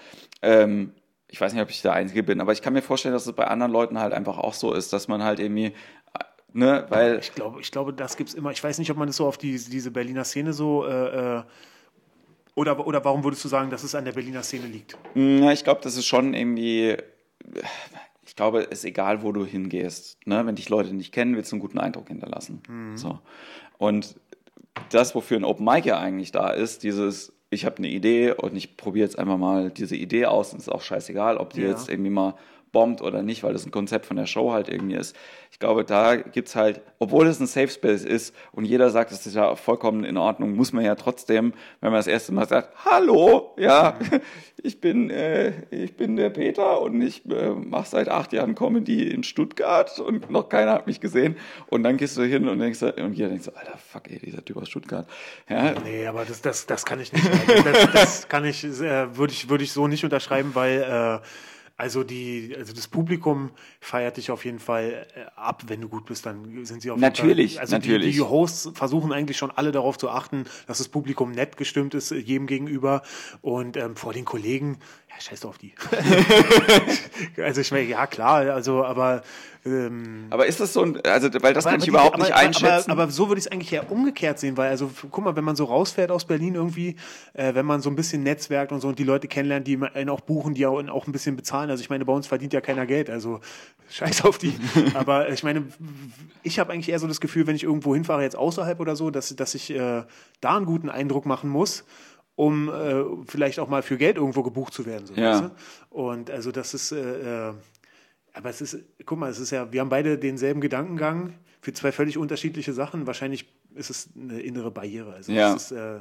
S1: Ähm, ich weiß nicht, ob ich der Einzige bin, aber ich kann mir vorstellen, dass es bei anderen Leuten halt einfach auch so ist, dass man halt irgendwie Ne, weil
S2: ich glaube, ich glaube, das gibt's immer. Ich weiß nicht, ob man das so auf die, diese Berliner Szene so äh, äh oder, oder warum würdest du sagen, dass es an der Berliner Szene liegt?
S1: Ja, ich glaube, das ist schon irgendwie ich glaube, es ist egal, wo du hingehst. Ne? Wenn dich Leute nicht kennen, willst du einen guten Eindruck hinterlassen. Mhm. So. Und das, wofür ein Open Mic ja eigentlich da ist, dieses, ich habe eine Idee und ich probiere jetzt einfach mal diese Idee aus und es ist auch scheißegal, ob die ja. jetzt irgendwie mal bombt oder nicht, weil das ein Konzept von der Show halt irgendwie ist. Ich glaube, da gibt es halt, obwohl es ein Safe Space ist und jeder sagt, das ist ja vollkommen in Ordnung, muss man ja trotzdem, wenn man das erste Mal sagt, hallo, ja, (laughs) ich bin, äh, ich bin der Peter und ich äh, mache seit acht Jahren Comedy in Stuttgart und noch keiner hat mich gesehen. Und dann gehst du hin und denkst, und jeder denkt so, Alter, fuck, ey, dieser Typ aus Stuttgart.
S2: Ja. Nee, aber das, das, das kann ich nicht. Also das, das kann ich, äh, würde ich, würde ich so nicht unterschreiben, weil äh, also die, also das Publikum feiert dich auf jeden Fall äh, ab, wenn du gut bist, dann sind sie auf
S1: natürlich,
S2: jeden Fall. Also
S1: natürlich.
S2: Die, die Hosts versuchen eigentlich schon alle darauf zu achten, dass das Publikum nett gestimmt ist äh, jedem gegenüber und ähm, vor den Kollegen, ja, scheiß auf die. (laughs) also ich meine, ja klar, also aber
S1: ähm, aber ist das so ein, also weil das aber, kann ich überhaupt die, nicht aber, einschätzen.
S2: Aber, aber so würde ich es eigentlich eher umgekehrt sehen, weil also guck mal, wenn man so rausfährt aus Berlin irgendwie, äh, wenn man so ein bisschen netzwerkt und so und die Leute kennenlernt, die einen auch buchen, die auch, auch ein bisschen bezahlen. Also ich meine, bei uns verdient ja keiner Geld, also (laughs) scheiß auf die. (laughs) aber ich meine, ich habe eigentlich eher so das Gefühl, wenn ich irgendwo hinfahre, jetzt außerhalb oder so, dass, dass ich äh, da einen guten Eindruck machen muss um äh, vielleicht auch mal für Geld irgendwo gebucht zu werden. So,
S1: ja. Weißt du?
S2: Und also das ist, äh, äh aber es ist, guck mal, es ist ja, wir haben beide denselben Gedankengang für zwei völlig unterschiedliche Sachen. Wahrscheinlich ist es eine innere Barriere. Also
S1: ja.
S2: es ist, äh,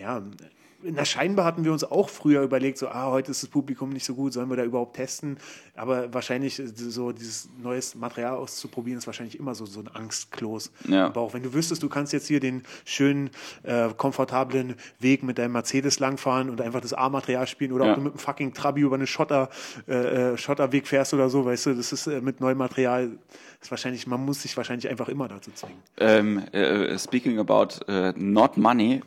S2: ja, der Scheinbar hatten wir uns auch früher überlegt, so, ah, heute ist das Publikum nicht so gut, sollen wir da überhaupt testen? Aber wahrscheinlich äh, so dieses neues Material auszuprobieren, ist wahrscheinlich immer so, so ein Angstklos
S1: ja.
S2: im Bauch. Wenn du wüsstest, du kannst jetzt hier den schönen, äh, komfortablen Weg mit deinem Mercedes langfahren und einfach das A-Material spielen oder ja. ob du mit einem fucking Trabi über eine Schotter, äh, äh, Schotterweg fährst oder so, weißt du, das ist äh, mit neuem Material ist wahrscheinlich, man muss sich wahrscheinlich einfach immer dazu zwingen.
S1: Ähm, äh, speaking about uh, not money,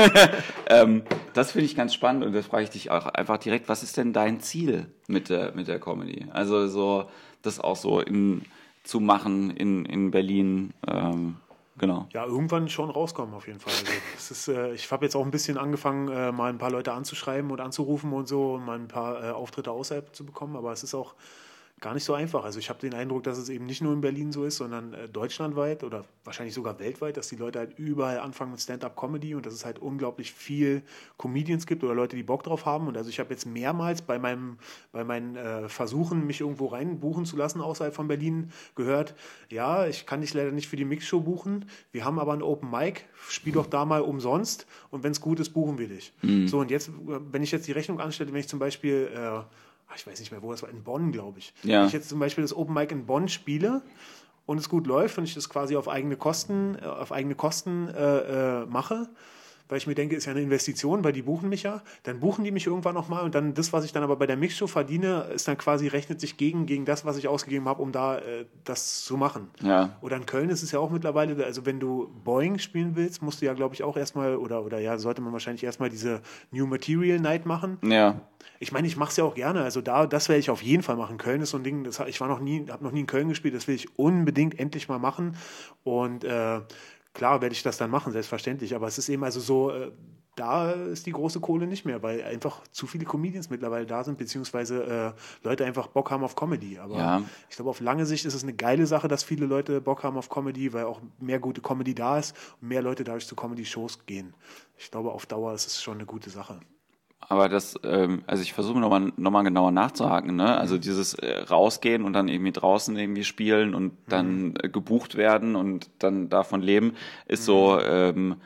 S1: (laughs) ähm, das finde ich ganz spannend und das frage ich dich auch einfach direkt, was ist denn dein Ziel mit der, mit der Comedy? Also so, das auch so in, zu machen in, in Berlin, ähm, genau.
S2: Ja, irgendwann schon rauskommen auf jeden Fall. Also, ist, äh, ich habe jetzt auch ein bisschen angefangen, äh, mal ein paar Leute anzuschreiben und anzurufen und so, und mal ein paar äh, Auftritte außerhalb zu bekommen, aber es ist auch gar nicht so einfach. Also ich habe den Eindruck, dass es eben nicht nur in Berlin so ist, sondern äh, deutschlandweit oder wahrscheinlich sogar weltweit, dass die Leute halt überall anfangen mit Stand-up-Comedy und dass es halt unglaublich viel Comedians gibt oder Leute, die Bock drauf haben. Und also ich habe jetzt mehrmals bei meinem, bei meinen äh, Versuchen, mich irgendwo reinbuchen zu lassen außerhalb von Berlin, gehört, ja, ich kann dich leider nicht für die Mixshow buchen. Wir haben aber ein Open Mic, spiel doch da mal umsonst und wenn es gut ist, buchen wir dich. Mhm. So und jetzt, wenn ich jetzt die Rechnung anstelle, wenn ich zum Beispiel äh, ich weiß nicht mehr, wo das war, in Bonn, glaube ich.
S1: Ja.
S2: Wenn ich jetzt zum Beispiel das Open Mic in Bonn spiele und es gut läuft und ich das quasi auf eigene Kosten, äh, auf eigene Kosten äh, äh, mache, weil ich mir denke, ist ja eine Investition, weil die buchen mich ja. Dann buchen die mich irgendwann nochmal und dann das, was ich dann aber bei der Mixshow verdiene, ist dann quasi, rechnet sich gegen, gegen das, was ich ausgegeben habe, um da äh, das zu machen.
S1: Ja.
S2: Oder in Köln ist es ja auch mittlerweile, also wenn du Boeing spielen willst, musst du ja, glaube ich, auch erstmal, oder, oder ja, sollte man wahrscheinlich erstmal diese New Material Night machen.
S1: Ja.
S2: Ich meine, ich mache es ja auch gerne. Also da, das werde ich auf jeden Fall machen. Köln ist so ein Ding, das, ich war noch nie, habe noch nie in Köln gespielt, das will ich unbedingt endlich mal machen. Und äh, klar werde ich das dann machen, selbstverständlich. Aber es ist eben also so, äh, da ist die große Kohle nicht mehr, weil einfach zu viele Comedians mittlerweile da sind, beziehungsweise äh, Leute einfach Bock haben auf Comedy. Aber
S1: ja.
S2: ich glaube, auf lange Sicht ist es eine geile Sache, dass viele Leute Bock haben auf Comedy, weil auch mehr gute Comedy da ist und mehr Leute dadurch zu Comedy-Shows gehen. Ich glaube, auf Dauer ist es schon eine gute Sache.
S1: Aber das, ähm, also ich versuche nochmal noch mal genauer nachzuhaken, ne? Also mhm. dieses äh, rausgehen und dann irgendwie draußen irgendwie spielen und dann mhm. äh, gebucht werden und dann davon leben, ist mhm. so ähm,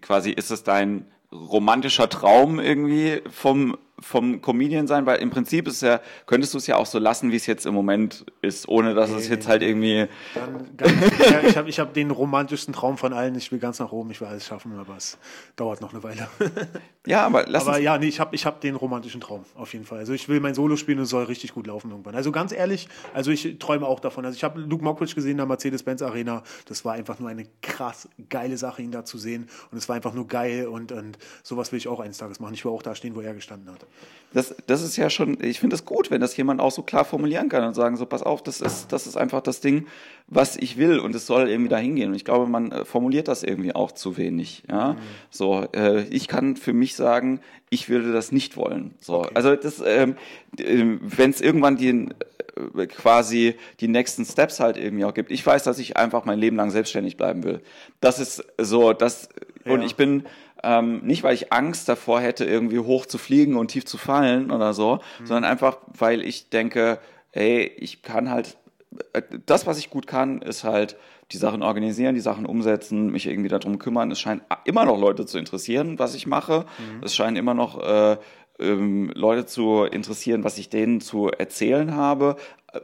S1: quasi, ist es dein romantischer Traum irgendwie vom vom Comedian sein, weil im Prinzip ist ja, könntest du es ja auch so lassen, wie es jetzt im Moment ist, ohne dass nee, es jetzt halt irgendwie.
S2: Dann, ganz, ja, ich habe ich hab den romantischsten Traum von allen, ich will ganz nach oben, ich will alles schaffen, aber es dauert noch eine Weile. (laughs)
S1: ja, aber lass
S2: Aber ja, nee, ich habe ich hab den romantischen Traum, auf jeden Fall. Also ich will mein Solo spielen und es soll richtig gut laufen irgendwann. Also ganz ehrlich, also ich träume auch davon. Also ich habe Luke Mockridge gesehen in der Mercedes-Benz Arena. Das war einfach nur eine krass geile Sache, ihn da zu sehen. Und es war einfach nur geil und, und sowas will ich auch eines Tages machen. Ich will auch da stehen, wo er gestanden hat.
S1: Das, das ist ja schon, ich finde es gut, wenn das jemand auch so klar formulieren kann und sagen, so pass auf, das ist, das ist einfach das Ding, was ich will und es soll irgendwie dahin gehen. Und ich glaube, man äh, formuliert das irgendwie auch zu wenig. Ja? Mhm. So, äh, ich kann für mich sagen, ich würde das nicht wollen. So, okay. also das, ähm, äh, wenn es irgendwann die äh, quasi die nächsten Steps halt irgendwie auch gibt. Ich weiß, dass ich einfach mein Leben lang selbstständig bleiben will. Das ist so, das ja. und ich bin ähm, nicht, weil ich Angst davor hätte, irgendwie hoch zu fliegen und tief zu fallen oder so, mhm. sondern einfach, weil ich denke, ey, ich kann halt, äh, das, was ich gut kann, ist halt die Sachen organisieren, die Sachen umsetzen, mich irgendwie darum kümmern. Es scheint immer noch Leute zu interessieren, was ich mache. Mhm. Es scheinen immer noch äh, ähm, Leute zu interessieren, was ich denen zu erzählen habe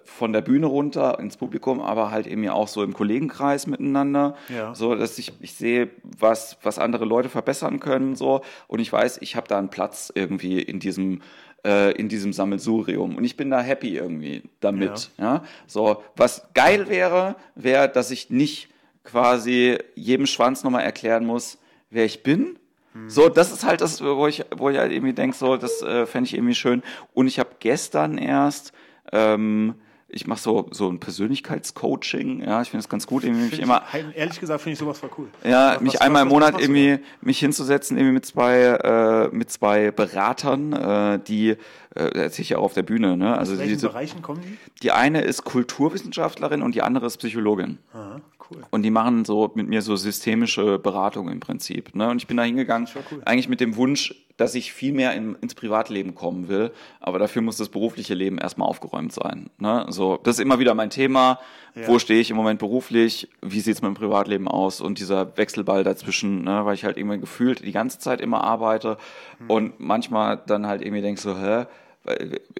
S1: von der Bühne runter ins Publikum, aber halt eben ja auch so im Kollegenkreis miteinander, ja. so dass ich ich sehe, was was andere Leute verbessern können so und ich weiß, ich habe da einen Platz irgendwie in diesem äh, in diesem Sammelsurium und ich bin da happy irgendwie damit, ja. ja? So was geil wäre, wäre, dass ich nicht quasi jedem Schwanz nochmal erklären muss, wer ich bin. Hm. So, das ist halt das, wo ich, wo ich halt irgendwie denke, so, das äh, fände ich irgendwie schön. Und ich habe gestern erst ähm, ich mache so, so ein Persönlichkeitscoaching, ja, ich finde das ganz gut, irgendwie mich immer.
S2: Ehrlich gesagt finde ich sowas voll cool.
S1: Ja, was, mich was, einmal was, im Monat irgendwie mich hinzusetzen, irgendwie mit zwei, äh, mit zwei Beratern, äh, die, äh, erzähle ich ja auch auf der Bühne, ne? Also
S2: Aus welchen diese, Bereichen kommen die?
S1: Die eine ist Kulturwissenschaftlerin und die andere ist Psychologin. Aha. Cool. Und die machen so mit mir so systemische Beratung im Prinzip. Ne? Und ich bin da hingegangen, cool. eigentlich mit dem Wunsch, dass ich viel mehr in, ins Privatleben kommen will. Aber dafür muss das berufliche Leben erstmal aufgeräumt sein. Ne? So, das ist immer wieder mein Thema. Ja. Wo stehe ich im Moment beruflich? Wie sieht es mit dem Privatleben aus? Und dieser Wechselball dazwischen, ne? weil ich halt irgendwie gefühlt die ganze Zeit immer arbeite hm. und manchmal dann halt irgendwie denke so, hä,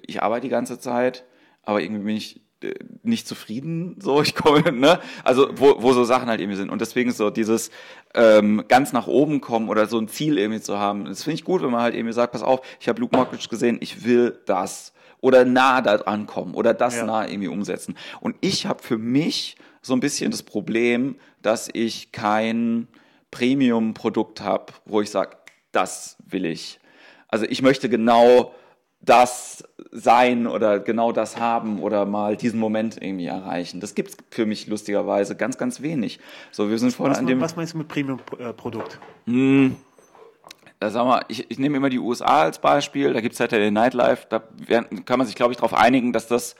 S1: ich arbeite die ganze Zeit, aber irgendwie bin ich äh, nicht zufrieden, so ich komme, ne? Also wo, wo so Sachen halt irgendwie sind. Und deswegen so dieses ähm, ganz nach oben kommen oder so ein Ziel irgendwie zu haben, das finde ich gut, wenn man halt irgendwie sagt, pass auf, ich habe Luke Mockridge gesehen, ich will das oder nah da ankommen oder das ja. nah irgendwie umsetzen. Und ich habe für mich so ein bisschen das Problem, dass ich kein Premium-Produkt habe, wo ich sage, das will ich. Also ich möchte genau das sein oder genau das haben oder mal diesen Moment irgendwie erreichen. Das gibt es für mich lustigerweise ganz, ganz wenig. So, wir sind
S2: voll
S1: an dem.
S2: Was meinst du mit Premium-Produkt?
S1: Hm, sag mal, ich, ich nehme immer die USA als Beispiel. Da gibt es halt den Nightlife. Da kann man sich, glaube ich, darauf einigen, dass das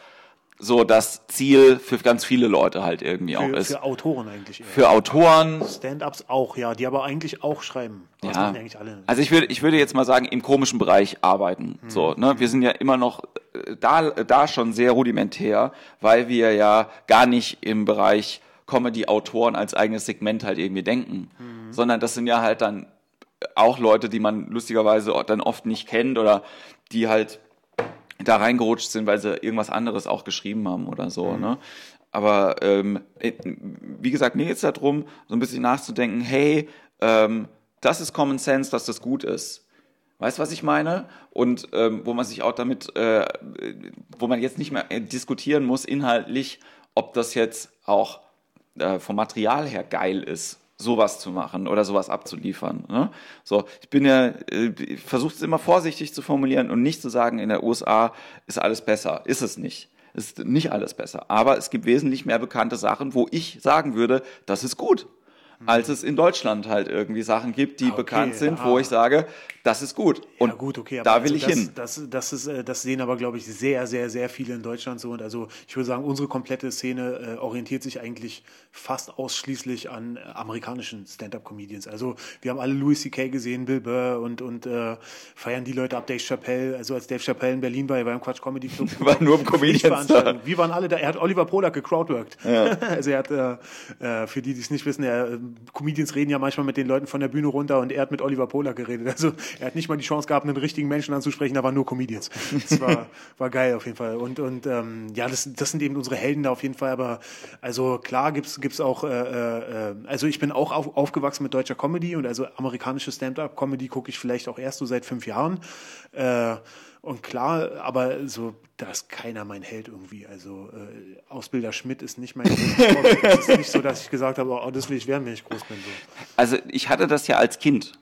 S1: so das Ziel für ganz viele Leute halt irgendwie
S2: für,
S1: auch ist.
S2: Für Autoren eigentlich.
S1: Eher. Für Autoren.
S2: Stand-ups auch, ja, die aber eigentlich auch schreiben.
S1: Das ja. eigentlich alle. Also ich würde, ich würde jetzt mal sagen, im komischen Bereich arbeiten. Mhm. So, ne? Wir sind ja immer noch äh, da, da schon sehr rudimentär, weil wir ja gar nicht im Bereich Comedy-Autoren als eigenes Segment halt irgendwie denken, mhm. sondern das sind ja halt dann auch Leute, die man lustigerweise dann oft nicht kennt oder die halt da reingerutscht sind, weil sie irgendwas anderes auch geschrieben haben oder so. Mhm. Ne? Aber ähm, äh, wie gesagt, mir geht es darum, so ein bisschen nachzudenken, hey, ähm, das ist Common Sense, dass das gut ist. Weißt du, was ich meine? Und ähm, wo man sich auch damit, äh, wo man jetzt nicht mehr diskutieren muss, inhaltlich, ob das jetzt auch äh, vom Material her geil ist sowas zu machen oder sowas abzuliefern. Ne? So, ich bin ja, äh, versuche es immer vorsichtig zu formulieren und nicht zu sagen, in der USA ist alles besser. Ist es nicht. Ist nicht alles besser. Aber es gibt wesentlich mehr bekannte Sachen, wo ich sagen würde, das ist gut. Als es in Deutschland halt irgendwie Sachen gibt, die
S2: Ah, okay,
S1: bekannt sind,
S2: ah.
S1: wo ich sage, das ist gut. Und
S2: ja, gut, okay, aber
S1: da
S2: also
S1: will ich
S2: das,
S1: hin.
S2: Das, das, ist, äh, das sehen aber, glaube ich, sehr, sehr, sehr viele in Deutschland so. Und also ich würde sagen, unsere komplette Szene äh, orientiert sich eigentlich fast ausschließlich an äh, amerikanischen Stand-up-Comedians. Also wir haben alle Louis C.K. gesehen, Bill Burr und, und äh, feiern die Leute ab Dave Chappelle. Also als Dave Chappelle in Berlin war, er war im Quatsch Comedy Club. (laughs)
S1: War nur im Comedians.
S2: Wir waren alle da. Er hat Oliver Polak gecrowdworked. (laughs) also er hat, äh, äh, für die, die es nicht wissen, er, Comedians reden ja manchmal mit den Leuten von der Bühne runter und er hat mit Oliver Polak geredet. Also er hat nicht mal die Chance gehabt, einen richtigen Menschen anzusprechen, da waren nur Comedians. Das war, (laughs) war geil auf jeden Fall. Und, und ähm, ja, das, das sind eben unsere Helden da auf jeden Fall. Aber also klar gibt's gibt's auch, äh, äh, also ich bin auch auf, aufgewachsen mit deutscher Comedy und also amerikanische Stand-up-Comedy gucke ich vielleicht auch erst so seit fünf Jahren. Äh, und klar, aber so, da ist keiner mein Held irgendwie. Also äh, Ausbilder Schmidt ist nicht mein Held. Es ist nicht so, dass ich gesagt habe, oh, das will ich werden, wenn ich groß bin. So.
S1: Also ich hatte das ja als Kind.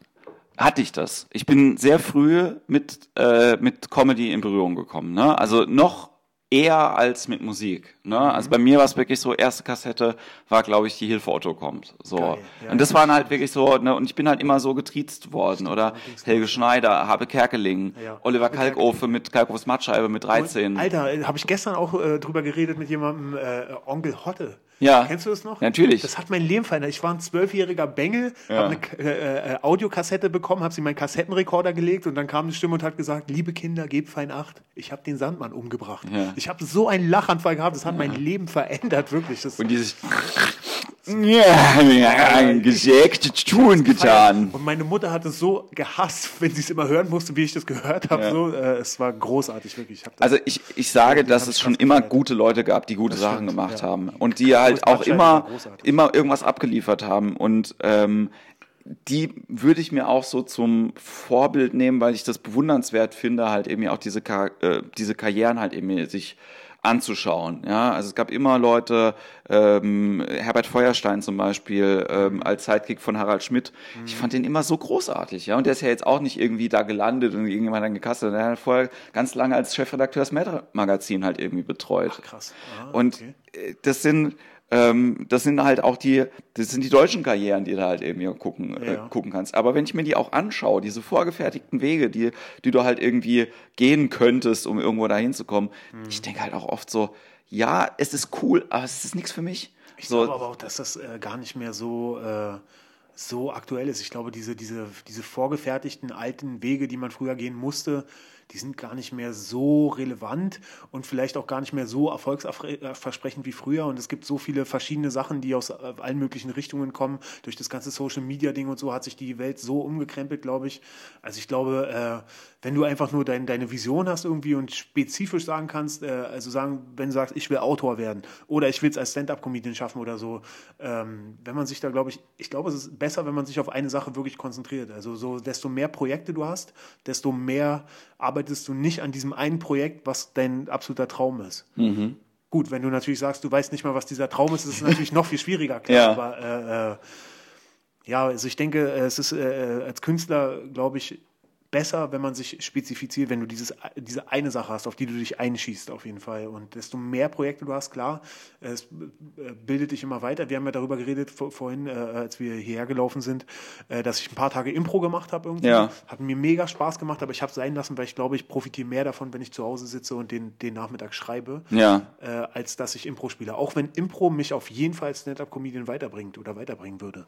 S1: Hatte ich das. Ich bin sehr früh mit, äh, mit Comedy in Berührung gekommen. Ne? Also noch eher als mit Musik. Ne? Also bei mir war es wirklich so, erste Kassette war, glaube ich, die Hilfe Otto kommt. So.
S2: Geil, ja,
S1: und das waren halt wirklich so, ne? und ich bin halt immer so getriezt worden. Oder Helge Schneider, Habe Kerkeling,
S2: Ja.
S1: Oliver
S2: Habe
S1: Kalkofe mit Kalkofes Mattscheibe mit 13.
S2: Alter, habe ich gestern auch äh, drüber geredet mit jemandem, äh, Onkel Hotte.
S1: Ja.
S2: Kennst du das noch?
S1: Natürlich.
S2: Das hat mein Leben verändert. Ich war ein zwölfjähriger Bengel, habe eine äh, äh, Audiokassette bekommen, habe sie in meinen Kassettenrekorder gelegt und dann kam eine Stimme und hat gesagt, liebe Kinder, gebt fein Acht. Ich habe den Sandmann umgebracht.
S1: Ja.
S2: Ich habe so einen Lachanfall gehabt, das hat mein Leben verändert, wirklich. Das
S1: Und die sich ja, ja, gesägt tun getan.
S2: Und meine Mutter hat es so gehasst, (laughs) wenn sie es immer hören musste, wie ich das gehört habe.
S1: Ja.
S2: So, äh, es war großartig, wirklich. Ich
S1: Also ich, ich sage, dass es schon immer gute Leute gab, die gute
S2: Das
S1: Sachen
S2: stimmt,
S1: gemacht
S2: ja.
S1: haben und die halt auch
S2: Mattscheibe
S1: immer, immer irgendwas abgeliefert haben und ähm, die würde ich mir auch so zum Vorbild nehmen, weil ich das bewundernswert finde, halt eben auch diese, Ka äh, diese Karrieren halt eben sich anzuschauen. Ja, also es gab immer Leute, ähm, Herbert Feuerstein zum Beispiel, ähm, als Sidekick von Harald Schmidt. Ich fand den immer so großartig, ja. Und der ist ja jetzt auch nicht irgendwie da gelandet und irgendjemand dann gekastet. Der hat vorher ganz lange als Chefredakteur das Magazin halt irgendwie betreut.
S2: krass. Ah,
S1: Und
S2: okay.
S1: äh, das sind ähm, das sind halt auch die, das sind die deutschen Karrieren, die du halt eben hier gucken, äh,
S2: Ja.
S1: gucken kannst. Aber wenn ich mir die auch anschaue, diese vorgefertigten Wege, die, die du halt irgendwie gehen könntest, um irgendwo dahin zu kommen,
S2: Mhm.
S1: ich denke halt auch oft so, ja, es ist cool, aber es ist nichts für mich.
S2: Ich
S1: so,
S2: glaube aber auch, dass das äh, gar nicht mehr so, äh, so aktuell ist. Ich glaube, diese, diese, diese vorgefertigten alten Wege, die man früher gehen musste, die sind gar nicht mehr so relevant und vielleicht auch gar nicht mehr so erfolgsversprechend wie früher. Und es gibt so viele verschiedene Sachen, die aus äh, allen möglichen Richtungen kommen. Durch das ganze Social Media Ding und so hat sich die Welt so umgekrempelt, glaube ich. Also ich glaube, äh, wenn du einfach nur dein, deine Vision hast irgendwie und spezifisch sagen kannst, äh, also sagen, wenn du sagst, ich will Autor werden oder ich will es als Stand-up-Comedian schaffen oder so, ähm, wenn man sich da, glaube ich, ich glaube, es ist besser, wenn man sich auf eine Sache wirklich konzentriert. Also so, desto mehr Projekte du hast, desto mehr arbeitest du nicht an diesem einen Projekt, was dein absoluter Traum ist. Gut, wenn du natürlich sagst, du weißt nicht mal, was dieser Traum ist, ist es (laughs) natürlich noch viel schwieriger, klar.
S1: Ja.
S2: Aber äh, äh, ja, also ich denke, äh, es ist äh, als Künstler, glaube ich, besser, wenn man sich spezifiziert, wenn du dieses, diese eine Sache hast, auf die du dich einschießt, auf jeden Fall. Und desto mehr Projekte du hast, klar, es äh, bildet dich immer weiter. Wir haben ja darüber geredet vor, vorhin, äh, als wir hierher gelaufen sind, äh, dass ich ein paar Tage Impro gemacht habe irgendwie.
S1: Ja.
S2: Hat mir mega Spaß gemacht, aber ich habe es sein lassen, weil ich glaube, ich profitiere mehr davon, wenn ich zu Hause sitze und den, den Nachmittag schreibe,
S1: Ja.
S2: äh, als dass ich Impro spiele. Auch wenn Impro mich auf jeden Fall als Stand-Up-Comedian weiterbringt oder weiterbringen würde.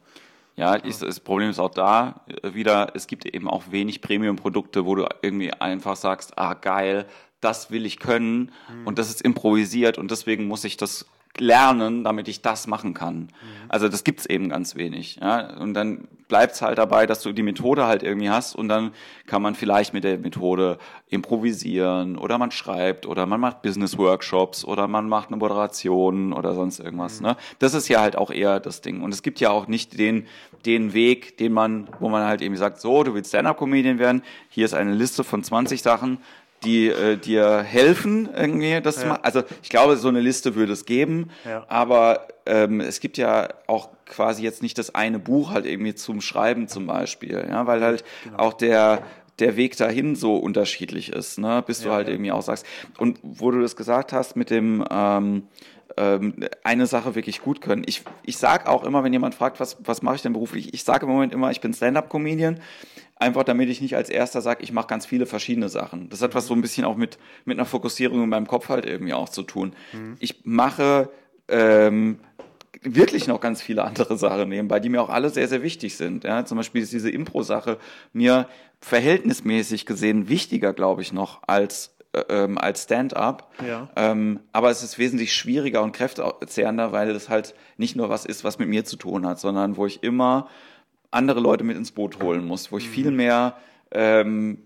S1: Ja, ist, das Problem ist auch da äh, wieder, es gibt eben auch wenig Premium-Produkte, wo du irgendwie einfach sagst, ah geil, das will ich können und das ist improvisiert und deswegen muss ich das lernen, damit ich das machen kann. Also das gibt's eben ganz wenig. Ja? Und dann bleibt's halt dabei, dass du die Methode halt irgendwie hast und dann kann man vielleicht mit der Methode improvisieren oder man schreibt oder man macht Business-Workshops oder man macht eine Moderation oder sonst irgendwas. Ne? Das ist ja halt auch eher das Ding. Und es gibt ja auch nicht den, den Weg, den man, wo man halt irgendwie sagt, so, du willst Stand-Up-Comedian werden, hier ist eine Liste von 20 Sachen, die äh, dir helfen irgendwie das zu machen. Also ich glaube, so eine Liste würde es geben,
S2: Ja.
S1: aber ähm, es gibt ja auch quasi jetzt nicht das eine Buch halt irgendwie zum Schreiben zum Beispiel, ja, weil halt auch der der Weg dahin so unterschiedlich ist, ne, bis du halt irgendwie auch sagst. Und wo du das gesagt hast mit dem ähm, ähm, eine Sache wirklich gut können. Ich, ich sage auch immer, wenn jemand fragt, was, was mache ich denn beruflich, ich sage im Moment immer, ich bin Stand-up-Comedian, einfach damit ich nicht als erster sage, ich mache ganz viele verschiedene Sachen. Das hat was so ein bisschen auch mit, mit einer Fokussierung in meinem Kopf halt irgendwie auch zu tun. Mhm. Ich mache ähm, wirklich noch ganz viele andere Sachen nebenbei, die mir auch alle sehr, sehr wichtig sind. Ja, zum Beispiel ist diese Impro-Sache mir verhältnismäßig gesehen wichtiger, glaube ich, noch als ähm, als Stand-up. Ja. Ähm, aber es ist wesentlich schwieriger und kräftezehrender, weil es halt nicht nur was ist, was mit mir zu tun hat, sondern wo ich immer andere Leute mit ins Boot holen muss, wo ich mhm. viel mehr ähm,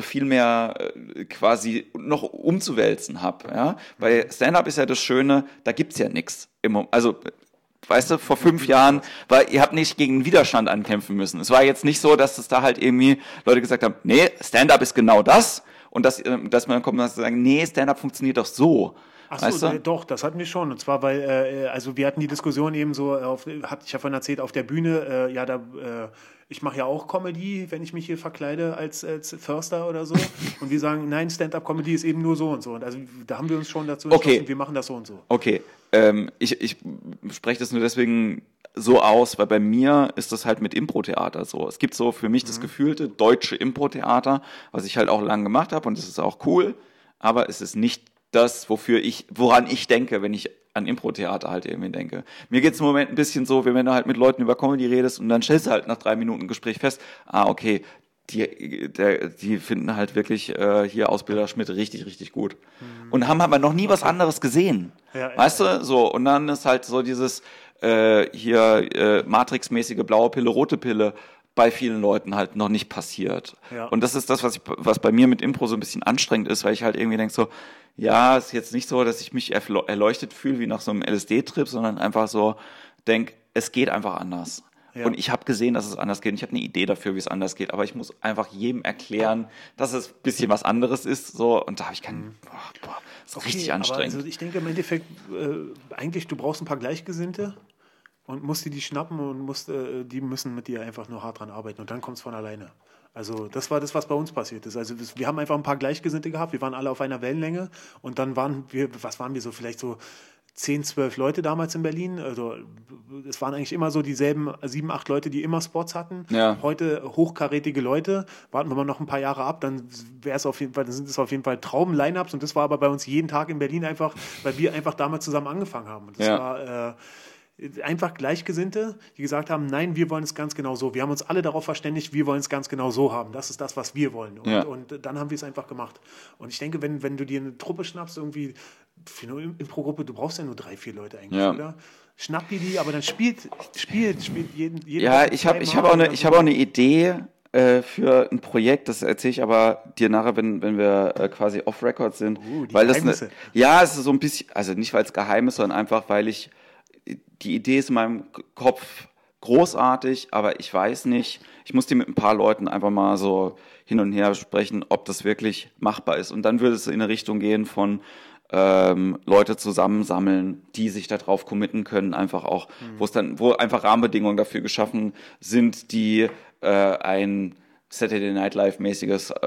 S1: viel mehr äh, quasi noch umzuwälzen habe. Ja? Bei mhm. Stand-up ist ja das Schöne, da gibt's ja nichts. Also weißt du, vor fünf Jahren, weil ihr habt nicht gegen Widerstand ankämpfen müssen. Es war jetzt nicht so, dass es da halt irgendwie Leute gesagt haben, nee, Stand-up ist genau das und dass, ähm, dass man kommt und sagen, nee, Stand-up funktioniert doch so.
S2: Ach so, weißt du? doch, das hatten wir schon. Und zwar, weil, äh, also wir hatten die Diskussion eben so, auf, hatte ich ja vorhin erzählt, auf der Bühne, äh, ja, da, äh, ich mache ja auch Comedy, wenn ich mich hier verkleide als, als Förster oder so. (laughs) und wir sagen, nein, Stand-up-Comedy ist eben nur so und so. Und also da haben wir uns schon dazu
S1: entschlossen, okay.
S2: wir machen das so und so.
S1: Okay, ähm, ich, ich spreche das nur deswegen so aus, weil bei mir ist das halt mit Impro-Theater so. Es gibt so für mich mhm. das gefühlte deutsche Impro-Theater, was ich halt auch lange gemacht habe und das ist auch cool, aber es ist nicht das, wofür ich, woran ich denke, wenn ich an Impro-Theater halt irgendwie denke. Mir geht's im Moment ein bisschen so, wie wenn du halt mit Leuten über Comedy redest und dann stellst du halt nach drei Minuten Gespräch fest, ah, okay, die, der, die finden halt wirklich äh, hier Ausbilder Schmidt richtig, richtig gut. Mhm. Und haben aber noch nie was anderes gesehen. Ja, weißt ja, du? So, und dann ist halt so dieses äh, hier äh, Matrix-mäßige blaue Pille, rote Pille bei vielen Leuten halt noch nicht passiert. Ja. Und das ist das, was, ich, was bei mir mit Impro so ein bisschen anstrengend ist, weil ich halt irgendwie denke so, ja, ist jetzt nicht so, dass ich mich erleuchtet fühle wie nach so einem LSD-Trip, sondern einfach so denk, es geht einfach anders. Ja. Und ich habe gesehen, dass es anders geht. Und ich habe eine Idee dafür, wie es anders geht. Aber ich muss einfach jedem erklären, dass es ein bisschen was anderes ist. So und da habe ich keinen. Mhm. Boah, boah, das ist okay, richtig anstrengend.
S2: also ich denke im Endeffekt, äh, eigentlich du brauchst ein paar Gleichgesinnte und musst dir die schnappen und musst, äh, die müssen mit dir einfach nur hart dran arbeiten und dann kommt es von alleine. Also das war das, was bei uns passiert ist. Also wir haben einfach ein paar Gleichgesinnte gehabt, wir waren alle auf einer Wellenlänge und dann waren wir, was waren wir so, vielleicht so 10, 12 Leute damals in Berlin. Also es waren eigentlich immer so dieselben sieben, acht Leute, die immer Spots hatten. Ja. Heute hochkarätige Leute. Warten wir mal noch ein paar Jahre ab, dann wäre es auf jeden Fall, dann sind es auf jeden Fall Traum-Lineups und das war aber bei uns jeden Tag in Berlin einfach, weil wir einfach damals zusammen angefangen haben. Und das ja. war äh, einfach Gleichgesinnte, die gesagt haben, nein, wir wollen es ganz genau so. Wir haben uns alle darauf verständigt, wir wollen es ganz genau so haben. Das ist das, was wir wollen. Und, ja. und dann haben wir es einfach gemacht. Und ich denke, wenn, wenn du dir eine Truppe schnappst, irgendwie für eine Impro-Gruppe, du brauchst ja nur drei, vier Leute eigentlich, ja. oder? Schnapp dir die, aber dann spielt, spielt, spielt jeden, jeden
S1: Ja, ich habe ich hab auch, eine, ich hab auch eine Idee äh, für ein Projekt, das erzähle ich aber dir nachher, wenn, wenn wir äh, quasi off-Record sind. Uh, weil das eine, ja, es ist so ein bisschen, also nicht weil es geheim ist, sondern einfach, weil ich die Idee ist in meinem Kopf großartig, aber ich weiß nicht, ich muss die mit ein paar Leuten einfach mal so hin und her sprechen, ob das wirklich machbar ist. Und dann würde es in eine Richtung gehen von ähm, Leute zusammensammeln, die sich darauf committen können, einfach auch, mhm. wo es dann, wo einfach Rahmenbedingungen dafür geschaffen sind, die äh, ein Saturday Night Live mäßiges äh,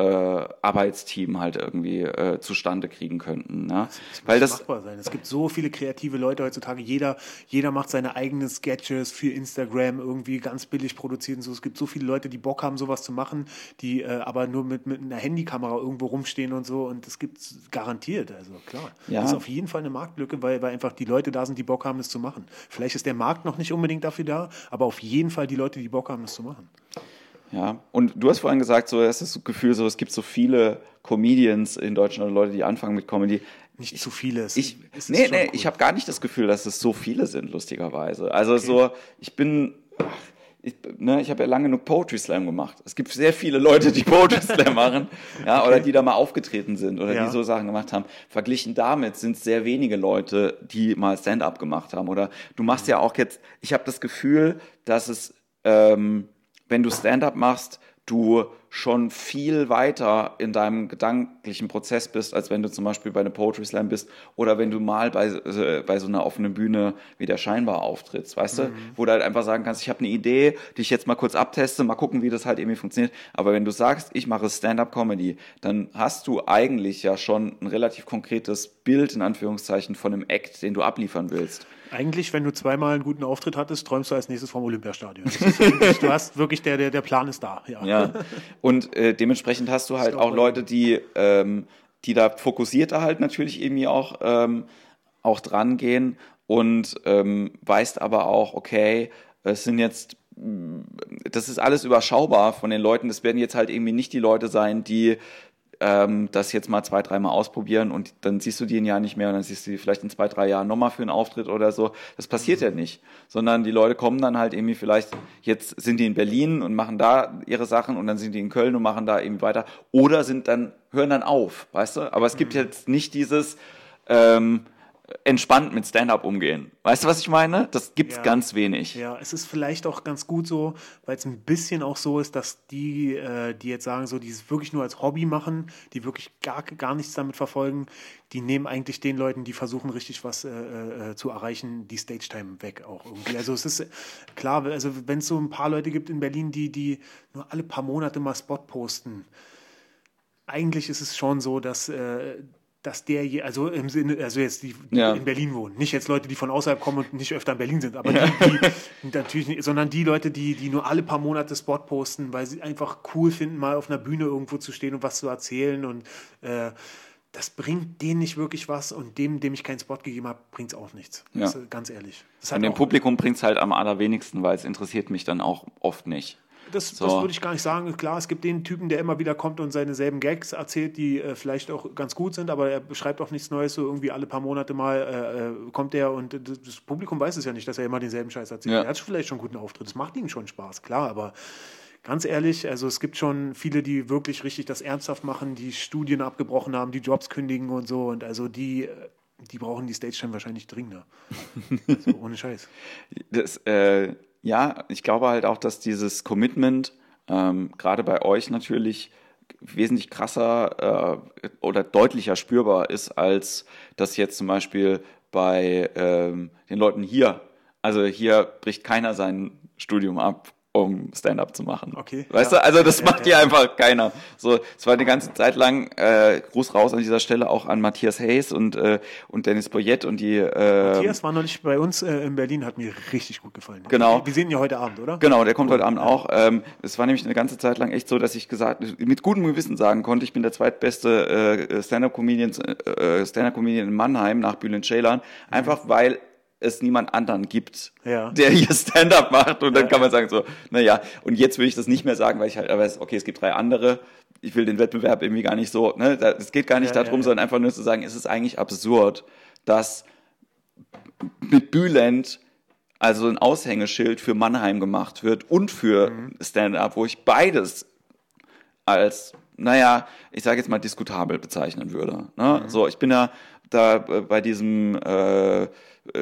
S1: Arbeitsteam halt irgendwie äh, zustande kriegen könnten. Ne? Das,
S2: das Weil das machbar sein. Es gibt so viele kreative Leute heutzutage. Jeder, jeder macht seine eigenen Sketches für Instagram irgendwie ganz billig produziert und so. Es gibt so viele Leute, die Bock haben, sowas zu machen, die äh, aber nur mit, mit einer Handykamera irgendwo rumstehen und so. Und das gibt's garantiert. Also klar, ja. das ist auf jeden Fall eine Marktlücke, weil, weil einfach die Leute da sind, die Bock haben, das zu machen. Vielleicht ist der Markt noch nicht unbedingt dafür da, aber auf jeden Fall die Leute, die Bock haben, das zu machen.
S1: Ja, und du hast vorhin gesagt, so, es ist das Gefühl, so, es gibt so viele Comedians in Deutschland oder Leute, die anfangen mit Comedy.
S2: Nicht zu viele.
S1: Ich, es nee, nee, cool. ich habe gar nicht das Gefühl, dass es so viele sind, lustigerweise. Also okay. so, ich bin, ich, ne, ich habe ja lange genug Poetry Slam gemacht. Es gibt sehr viele Leute, die Poetry (laughs) Slam machen, ja, okay. oder die da mal aufgetreten sind oder ja. die so Sachen gemacht haben. Verglichen damit sind es sehr wenige Leute, die mal Stand-up gemacht haben. Oder du machst ja auch jetzt, ich habe das Gefühl, dass es ähm, wenn du Stand-up machst, du schon viel weiter in deinem gedanklichen Prozess bist, als wenn du zum Beispiel bei einem Poetry Slam bist oder wenn du mal bei, äh, bei so einer offenen Bühne wie der Scheinbar auftrittst, weißt mhm. du? Wo du halt einfach sagen kannst, ich habe eine Idee, die ich jetzt mal kurz abteste, mal gucken, wie das halt irgendwie funktioniert. Aber wenn du sagst, ich mache Stand-up-Comedy, dann hast du eigentlich ja schon ein relativ konkretes Bild, in Anführungszeichen, von einem Act, den du abliefern willst.
S2: Eigentlich, wenn du zweimal einen guten Auftritt hattest, träumst du als nächstes vom Olympiastadion. du hast wirklich, der, der, der Plan ist da. Ja,
S1: ja. und äh, dementsprechend hast du halt auch Leute, die, ähm, die da fokussierter halt natürlich irgendwie auch, ähm, auch dran gehen und ähm, weißt aber auch, okay, es sind jetzt das ist alles überschaubar von den Leuten. Das werden jetzt halt irgendwie nicht die Leute sein, die ähm, das jetzt mal zwei, dreimal ausprobieren und dann siehst du die ein Jahr nicht mehr und dann siehst du die vielleicht in zwei, drei Jahren nochmal für einen Auftritt oder so. Das passiert mhm. ja nicht, sondern die Leute kommen dann halt irgendwie vielleicht, jetzt sind die in Berlin und machen da ihre Sachen und dann sind die in Köln und machen da irgendwie weiter oder sind dann, hören dann auf, weißt du? Aber es gibt mhm. jetzt nicht dieses, ähm, entspannt mit Stand-up umgehen. Weißt du, was ich meine? Das gibt's ja, ganz wenig.
S2: Ja, es ist vielleicht auch ganz gut so, weil es ein bisschen auch so ist, dass die, äh, die jetzt sagen, so, die es wirklich nur als Hobby machen, die wirklich gar, gar nichts damit verfolgen, die nehmen eigentlich den Leuten, die versuchen, richtig was äh, äh, zu erreichen, die Stage-Time weg auch irgendwie. Also es ist klar, also wenn es so ein paar Leute gibt in Berlin, die, die nur alle paar Monate mal Spot posten, eigentlich ist es schon so, dass äh, dass der, also im Sinne, also jetzt die, die ja. in Berlin wohnen, nicht jetzt Leute, die von außerhalb kommen und nicht öfter in Berlin sind, aber ja. die, die, natürlich nicht, sondern die Leute, die, die nur alle paar Monate Spot posten, weil sie einfach cool finden, mal auf einer Bühne irgendwo zu stehen und was zu erzählen und äh, das bringt denen nicht wirklich was und dem, dem ich keinen Spot gegeben habe, bringt es auch nichts. Ja. Das, ganz ehrlich.
S1: Und dem Publikum bringt es halt am allerwenigsten, weil es interessiert mich dann auch oft nicht.
S2: Das, so. das würde ich gar nicht sagen. Klar, es gibt den Typen, der immer wieder kommt und seine selben Gags erzählt, die äh, vielleicht auch ganz gut sind, aber er beschreibt auch nichts Neues. So irgendwie alle paar Monate mal äh, äh kommt er und das Publikum weiß es ja nicht, dass er immer denselben Scheiß erzählt. Ja. Er hat vielleicht schon einen guten Auftritt. Das macht ihm schon Spaß, klar, aber ganz ehrlich, also es gibt schon viele, die wirklich richtig das ernsthaft machen, die Studien abgebrochen haben, die Jobs kündigen und so. Und also die, die brauchen die Stage-Time wahrscheinlich dringender. (laughs) also ohne Scheiß.
S1: Das, äh, ja, ich glaube halt auch, dass dieses Commitment ähm, gerade bei euch natürlich wesentlich krasser äh, oder deutlicher spürbar ist, als das jetzt zum Beispiel bei ähm, den Leuten hier. Also hier bricht keiner sein Studium ab um Stand-up zu machen. Okay. Weißt ja. du, also das macht ja, ja einfach keiner. So, es war eine ganze Zeit lang äh, Gruß raus an dieser Stelle auch an Matthias Hayes und äh, und Dennis Boyett und die. Äh,
S2: Matthias war noch nicht bei uns äh, in Berlin, hat mir richtig gut gefallen.
S1: Genau.
S2: Wir sehen ihn ja heute Abend, oder?
S1: Genau, der kommt heute Abend auch. Ähm, es war nämlich eine ganze Zeit lang echt so, dass ich gesagt mit gutem Gewissen sagen konnte, ich bin der zweitbeste äh, Stand-up-Comedian äh, Stand-up-Comedian in Mannheim nach Bülent Ceylan, einfach weil es niemand anderen gibt, ja. der hier Stand-up macht. Und dann ja, kann man sagen so, naja, und jetzt will ich das nicht mehr sagen, weil ich halt weiß, okay, es gibt drei andere. Ich will den Wettbewerb irgendwie gar nicht so, ne, es geht gar nicht ja, darum, sondern einfach nur zu sagen, es ist eigentlich absurd, dass mit Bülent also ein Aushängeschild für Mannheim gemacht wird und für mhm. Stand-up, wo ich beides als, naja, ich sage jetzt mal diskutabel bezeichnen würde. Ne? Mhm. So, ich bin ja da bei diesem äh,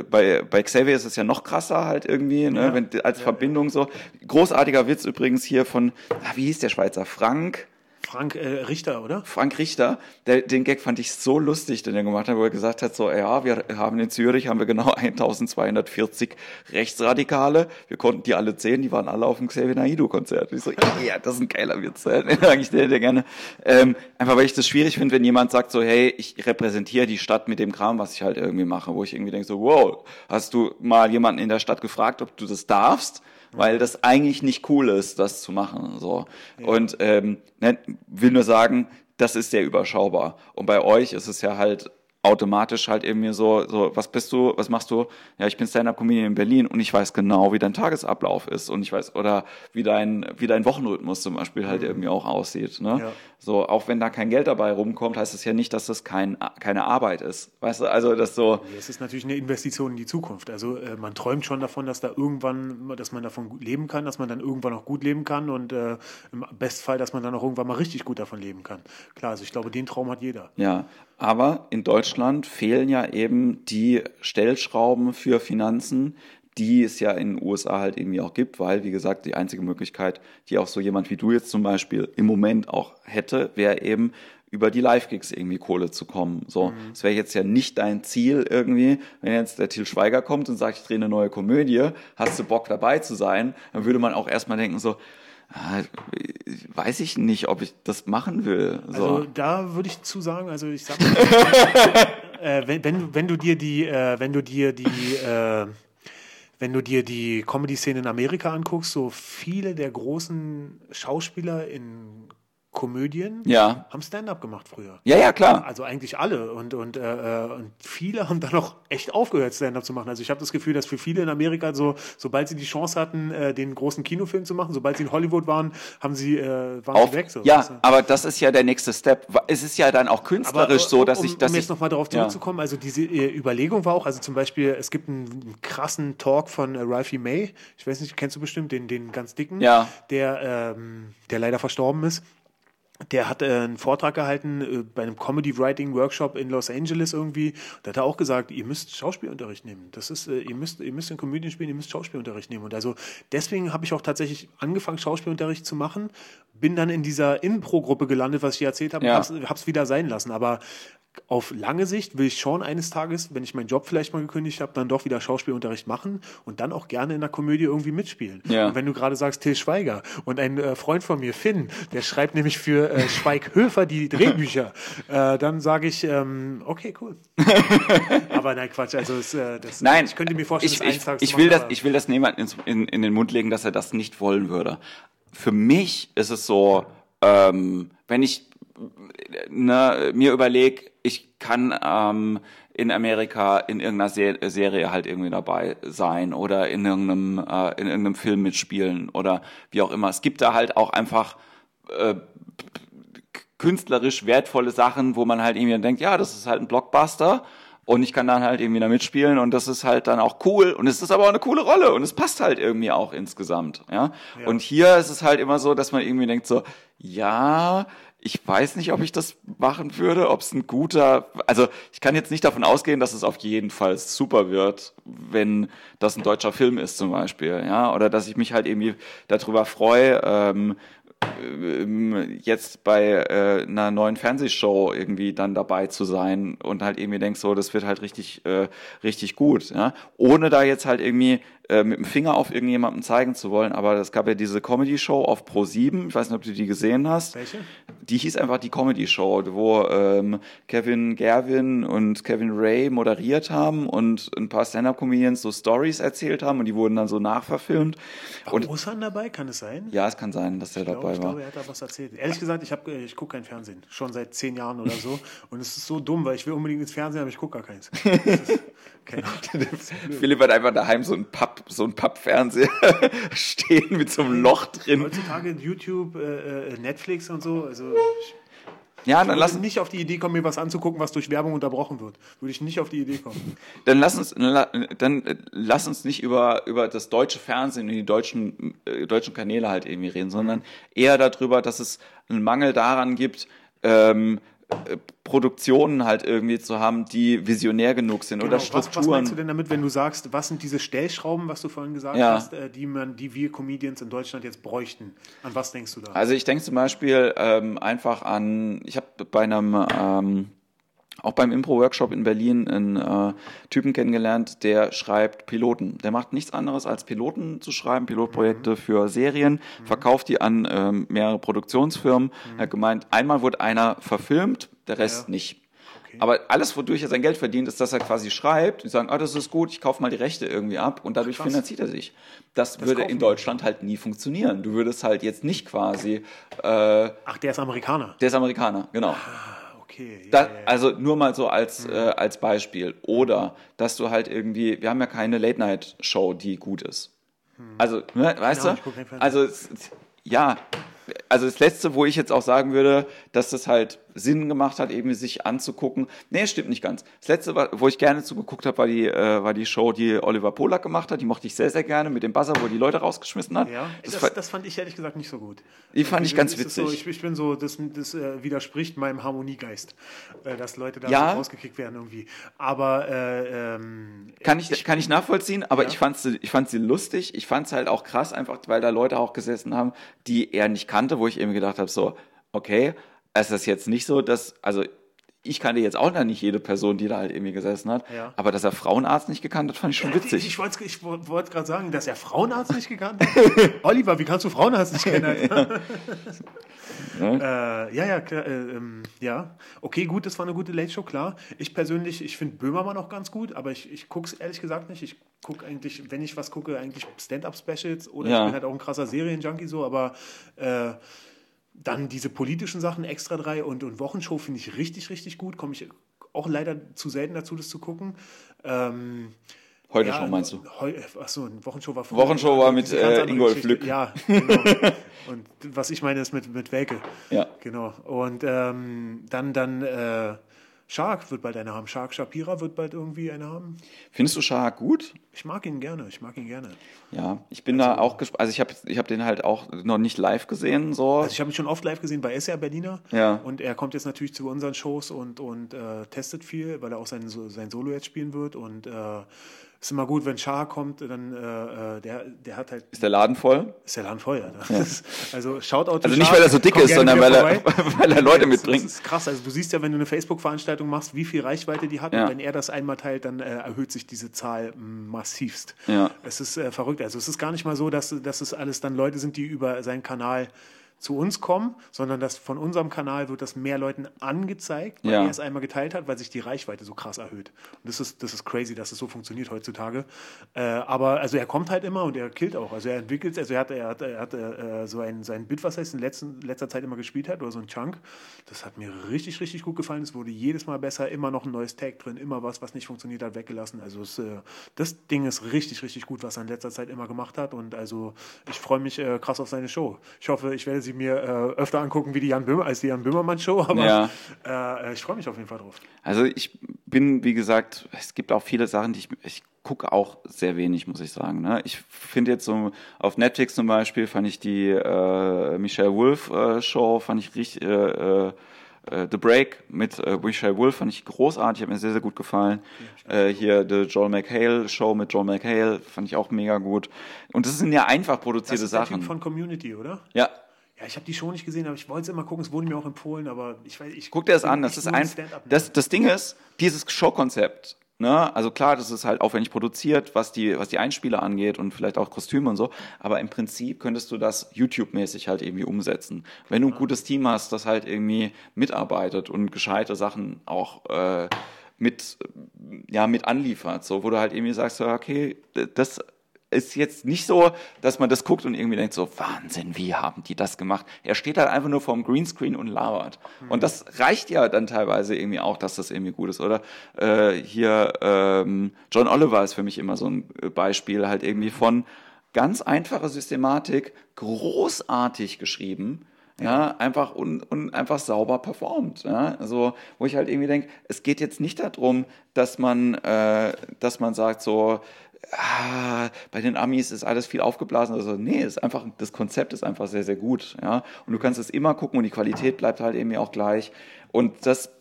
S1: bei, bei Xavier ist es ja noch krasser halt irgendwie, ne, ja. wenn, als ja, Verbindung so. Großartiger Witz übrigens hier von, ah, wie hieß der Schweizer? Frank?
S2: Frank äh, Richter, oder?
S1: Frank Richter, der, den Gag fand ich so lustig, den er gemacht hat, wo er gesagt hat, so, ja, wir haben in Zürich, haben wir genau (laughs) 1240 Rechtsradikale, wir konnten die alle zählen, die waren alle auf dem Xavier Naidoo-Konzert. Ich so, ja, das ist ein geiler Witz, ich dir, dir gerne. Ähm, einfach, weil ich das schwierig finde, wenn jemand sagt so, hey, ich repräsentiere die Stadt mit dem Kram, was ich halt irgendwie mache, wo ich irgendwie denke so, wow, hast du mal jemanden in der Stadt gefragt, ob du das darfst? Weil das eigentlich nicht cool ist, das zu machen. So. Ja. Und ähm, ne, will nur sagen, das ist sehr überschaubar. Und bei euch ist es ja halt automatisch halt irgendwie so, so, was bist du, was machst du? Ja, ich bin Stand-Up-Comedian in Berlin und ich weiß genau, wie dein Tagesablauf ist und ich weiß, oder wie dein, wie dein Wochenrhythmus zum Beispiel halt mhm. irgendwie auch aussieht, ne? Ja. So, auch wenn da kein Geld dabei rumkommt, heißt es ja nicht, dass das kein, keine Arbeit ist. Weißt du, also das so.
S2: Es ist natürlich eine Investition in die Zukunft. Also äh, man träumt schon davon, dass da irgendwann, dass man davon gut leben kann, dass man dann irgendwann auch gut leben kann und äh, im Bestfall, dass man dann auch irgendwann mal richtig gut davon leben kann. Klar, also ich glaube, den Traum hat jeder.
S1: Ja, aber in Deutschland fehlen ja eben die Stellschrauben für Finanzen, die es ja in den USA halt irgendwie auch gibt, weil, wie gesagt, die einzige Möglichkeit, die auch so jemand wie du jetzt zum Beispiel im Moment auch hätte, wäre eben über die Live-Gigs irgendwie Kohle zu kommen. So, mhm. das wäre jetzt ja nicht dein Ziel irgendwie, wenn jetzt der Til Schweiger kommt und sagt, ich drehe eine neue Komödie, hast du Bock dabei zu sein, dann würde man auch erstmal denken so, weiß ich nicht, ob ich das machen will.
S2: So. Also da würde ich zu sagen, also ich sag (laughs) mal, äh, wenn, wenn, wenn du dir die, äh, wenn du dir die äh, wenn du dir die Comedy-Szene in Amerika anguckst, so viele der großen Schauspieler in Komödien
S1: ja.
S2: haben Stand-up gemacht früher.
S1: Ja, ja, klar.
S2: Also eigentlich alle. Und, und, äh, und viele haben dann auch echt aufgehört, Stand-up zu machen. Also ich habe das Gefühl, dass für viele in Amerika so, sobald sie die Chance hatten, äh, den großen Kinofilm zu machen, sobald sie in Hollywood waren, haben sie, äh, waren
S1: Auf,
S2: sie weg. So.
S1: Ja, also, aber das ist ja der nächste Step. Es ist ja dann auch künstlerisch aber, so, dass
S2: um,
S1: ich... Dass
S2: um jetzt nochmal darauf zurückzukommen, ja. also diese äh, Überlegung war auch, also zum Beispiel, es gibt einen, einen krassen Talk von äh, Ralphie May, ich weiß nicht, kennst du bestimmt, den, den ganz dicken,
S1: ja.
S2: der, ähm, der leider verstorben ist der hat äh, einen Vortrag gehalten äh, bei einem Comedy Writing Workshop in Los Angeles irgendwie. Da hat er auch gesagt, ihr müsst Schauspielunterricht nehmen. Das ist, äh, ihr müsst, ihr müsst in Komödien spielen, ihr müsst Schauspielunterricht nehmen. Und also deswegen habe ich auch tatsächlich angefangen, Schauspielunterricht zu machen. Bin dann in dieser Impro-Gruppe gelandet, was ich erzählt habe,
S1: ja.
S2: hab's, hab's wieder sein lassen. Aber auf lange Sicht will ich schon eines Tages, wenn ich meinen Job vielleicht mal gekündigt habe, dann doch wieder Schauspielunterricht machen und dann auch gerne in der Komödie irgendwie mitspielen.
S1: Ja.
S2: Und wenn du gerade sagst Till Schweiger und ein Freund von mir, Finn, der schreibt nämlich für äh, Schweighöfer die Drehbücher, (laughs) äh, dann sage ich, ähm, okay, cool. (laughs) aber nein, Quatsch, also es, äh, das,
S1: nein,
S2: ich könnte mir vorstellen,
S1: ich, ich, ich, will das, ich will das niemand in, in, in den Mund legen, dass er das nicht wollen würde. Für mich ist es so, ähm, wenn ich ne, mir überlege, ich kann ähm, in Amerika in irgendeiner Se Serie halt irgendwie dabei sein oder in irgendeinem, äh, in irgendeinem Film mitspielen oder wie auch immer. Es gibt da halt auch einfach äh, künstlerisch wertvolle Sachen, wo man halt irgendwie denkt, ja, das ist halt ein Blockbuster und ich kann dann halt irgendwie da mitspielen und das ist halt dann auch cool und es ist aber auch eine coole Rolle und es passt halt irgendwie auch insgesamt, ja. ja. Und hier ist es halt immer so, dass man irgendwie denkt so, ja, ich weiß nicht, ob ich das machen würde, ob es ein guter, also ich kann jetzt nicht davon ausgehen, dass es auf jeden Fall super wird, wenn das ein deutscher Film ist zum Beispiel, ja, oder dass ich mich halt irgendwie darüber freue, ähm, jetzt bei äh, einer neuen Fernsehshow irgendwie dann dabei zu sein und halt irgendwie denkst so, das wird halt richtig, äh, richtig gut, ja, ohne da jetzt halt irgendwie äh, mit dem Finger auf irgendjemanden zeigen zu wollen, aber es gab ja diese Comedy-Show auf Pro 7, ich weiß nicht, ob du die gesehen hast.
S2: Welche?
S1: Die hieß einfach die Comedy-Show, wo ähm, Kevin Gervin und Kevin Ray moderiert haben und ein paar Stand-Up-Comedians so Stories erzählt haben und die wurden dann so nachverfilmt.
S2: War und Osan dabei, kann es sein?
S1: Ja, es kann sein, dass der dabei war.
S2: Ich glaube, er hat da was erzählt. Ehrlich gesagt, ich, ich gucke kein Fernsehen, schon seit zehn Jahren oder so (laughs) und es ist so dumm, weil ich will unbedingt ins Fernsehen, aber ich gucke gar keins. (laughs) (laughs)
S1: Philipp hat einfach daheim so ein Papp, so ein Pappfernseher (laughs) stehen mit so einem Loch drin.
S2: Heutzutage YouTube, äh, äh Netflix und so, also ich,
S1: ja, dann lass
S2: nicht auf die Idee kommen, mir was anzugucken, was durch Werbung unterbrochen wird. Würde ich nicht auf die Idee kommen.
S1: Dann lass uns, dann lass uns nicht über, über das deutsche Fernsehen und die deutschen, äh, deutschen Kanäle halt irgendwie reden, sondern eher darüber, dass es einen Mangel daran gibt, ähm, äh, Produktionen halt irgendwie zu haben, die visionär genug sind genau. oder Strukturen. Was, was
S2: meinst du denn damit, wenn du sagst, was sind diese Stellschrauben, was du vorhin gesagt ja. hast, äh, die man, die wir Comedians in Deutschland jetzt bräuchten? An was denkst du da?
S1: Also ich denke zum Beispiel ähm, einfach an, ich habe bei einem ähm, auch beim Impro-Workshop in Berlin einen äh, Typen kennengelernt, der schreibt Piloten. Der macht nichts anderes als Piloten zu schreiben, Pilotprojekte mhm. für Serien, mhm. verkauft die an ähm, mehrere Produktionsfirmen. Mhm. Er hat gemeint, einmal wurde einer verfilmt, der Rest ja. nicht. Okay. Aber alles, wodurch er sein Geld verdient, ist, dass er quasi schreibt und sagen, ah, das ist gut, ich kaufe mal die Rechte irgendwie ab und dadurch Krass. finanziert er sich. Das, das würde in Deutschland halt nie funktionieren. Du würdest halt jetzt nicht quasi. Äh,
S2: Ach, der ist Amerikaner.
S1: Der ist Amerikaner, genau.
S2: Ah okay.
S1: Ja, da. Also nur mal so als, mhm. äh, als Beispiel. Oder dass du halt irgendwie, wir haben ja keine Late-Night-Show, die gut ist. Mhm. Also, ne, weißt genau, du? Also, ja, also das Letzte, wo ich jetzt auch sagen würde, dass das halt Sinn gemacht hat, eben sich anzugucken. Nee, stimmt nicht ganz. Das letzte, wo ich gerne zugeguckt habe, war die, äh, war die Show, die Oliver Polak gemacht hat. Die mochte ich sehr, sehr gerne mit dem Buzzer, wo er die Leute rausgeschmissen hat.
S2: Ja, das, das, das fand ich ehrlich gesagt nicht so gut.
S1: Die fand ich ganz witzig.
S2: So, ich, ich, bin so, das, das äh, widerspricht meinem Harmoniegeist, äh, dass Leute da
S1: ja.
S2: so rausgekickt werden irgendwie. Aber äh, ähm,
S1: kann ich, kann ich nachvollziehen, aber ja. ich fand sie, ich fand sie lustig. Ich fand es halt auch krass, einfach, weil da Leute auch gesessen haben, die er nicht kannte, wo ich eben gedacht habe, so, okay, ist jetzt nicht so, dass, also ich kannte jetzt auch noch nicht jede Person, die da halt irgendwie gesessen hat. Ja. Aber dass er Frauenarzt nicht gekannt hat, fand ich schon witzig.
S2: Ich, ich wollte wollt gerade sagen, dass er Frauenarzt nicht gekannt hat. (laughs) Oliver, wie kannst du Frauenarzt nicht kennen? (laughs) ja. (laughs) Äh, ja, ja, klar, äh, ähm, ja. Okay, gut, das war eine gute Late Show, klar. Ich persönlich, ich finde Böhmermann auch ganz gut, aber ich, ich gucke es ehrlich gesagt nicht. Ich gucke eigentlich, wenn ich was gucke, eigentlich Stand-Up-Specials oder ja. ich bin halt auch ein krasser Serienjunkie so, aber äh, dann diese politischen Sachen, Extra 3 und, und Wochenshow finde ich richtig, richtig gut. Komme ich auch leider zu selten dazu, das zu gucken. Ähm,
S1: Heute ja, schon meinst du?
S2: Heu, achso, Wochenshow war
S1: vorher. Wochenshow war mit äh, Ingolf Lück.
S2: Ja, genau. (laughs) und was ich meine ist mit, mit Welke.
S1: Ja.
S2: Genau. Und ähm, dann, dann äh, Shark wird bald eine haben. Shark Shapira wird bald irgendwie eine haben.
S1: Findest du Shark gut?
S2: Ich mag ihn gerne. Ich mag ihn gerne.
S1: Ja, ich bin also, da auch gespannt. Also ich habe ich hab den halt auch noch nicht live gesehen. So.
S2: Also ich habe ihn schon oft live gesehen bei SR Berliner.
S1: Ja.
S2: Und er kommt jetzt natürlich zu unseren Shows und, und äh, testet viel, weil er auch sein, sein Solo jetzt spielen wird. Und äh, ist immer gut, wenn Char kommt, dann äh, äh, der, der hat halt.
S1: Ist der Laden voll?
S2: Ist der Laden voll, ja. ja. Ist, also Shoutout
S1: Also nicht, Char, weil er so dick ist, sondern weil er, (laughs) weil er Leute mitbringt.
S2: Das ist krass. Also du siehst ja, wenn du eine Facebook-Veranstaltung machst, wie viel Reichweite die hat. Ja. Und wenn er das einmal teilt, dann äh, erhöht sich diese Zahl massivst.
S1: Ja.
S2: Es ist äh, verrückt. Also es ist gar nicht mal so, dass, dass es alles dann Leute sind, die über seinen Kanal zu uns kommen, sondern dass von unserem Kanal wird das mehr Leuten angezeigt, weil ja. er es einmal geteilt hat, weil sich die Reichweite so krass erhöht. Und das ist, das ist crazy, dass es so funktioniert heutzutage. Äh, aber also er kommt halt immer und er killt auch. Also er entwickelt, also er hat, er hat, er hat äh, so ein, sein Bit, was er in letzten, letzter Zeit immer gespielt hat, oder so ein Chunk. Das hat mir richtig, richtig gut gefallen. Es wurde jedes Mal besser, immer noch ein neues Tag drin, immer was, was nicht funktioniert hat, weggelassen. Also es, äh, das Ding ist richtig, richtig gut, was er in letzter Zeit immer gemacht hat. Und also ich freue mich äh, krass auf seine Show. Ich hoffe, ich werde sie sie mir äh, öfter angucken wie die Jan Böhmer, als die Jan Böhmermann Show, aber ja. äh, ich freue mich auf jeden Fall drauf.
S1: Also ich bin, wie gesagt, es gibt auch viele Sachen, die ich, ich gucke auch sehr wenig, muss ich sagen. Ne? Ich finde jetzt so auf Netflix zum Beispiel fand ich die äh, Michelle Wolf äh, Show, fand ich richtig äh, äh, The Break mit äh, Michelle Wolf fand ich großartig, hat mir sehr, sehr gut gefallen. Ja, äh, hier The Joel McHale Show mit Joel McHale fand ich auch mega gut. Und das sind ja einfach produzierte
S2: das ist
S1: Sachen.
S2: Typ von Community, oder?
S1: Ja,
S2: ja, ich habe die Show nicht gesehen, aber ich wollte es immer gucken. Es wurde mir auch empfohlen, aber ich weiß, ich
S1: guck dir das an. Das ist ein, das, das Ding ist, dieses Showkonzept. Ne? Also klar, das ist halt aufwendig produziert, was die, was die Einspieler angeht und vielleicht auch Kostüme und so. Aber im Prinzip könntest du das YouTube-mäßig halt irgendwie umsetzen. Wenn du ein gutes Team hast, das halt irgendwie mitarbeitet und gescheite Sachen auch äh, mit, ja, mit anliefert, so, wo du halt irgendwie sagst, okay, das ist jetzt nicht so, dass man das guckt und irgendwie denkt so, Wahnsinn, wie haben die das gemacht? Er steht halt einfach nur vorm Greenscreen und labert. Mhm. Und das reicht ja dann teilweise irgendwie auch, dass das irgendwie gut ist. Oder äh, hier ähm, John Oliver ist für mich immer so ein Beispiel, halt irgendwie von ganz einfacher Systematik, großartig geschrieben, ja, einfach und, und einfach sauber performt. Ja? Also, wo ich halt irgendwie denke, es geht jetzt nicht darum, dass man, äh, dass man sagt so, ah, bei den Amis ist alles viel aufgeblasen. Also nee, ist einfach, das Konzept ist einfach sehr, sehr gut. Ja? Und du kannst es immer gucken und die Qualität bleibt halt irgendwie auch gleich. Und das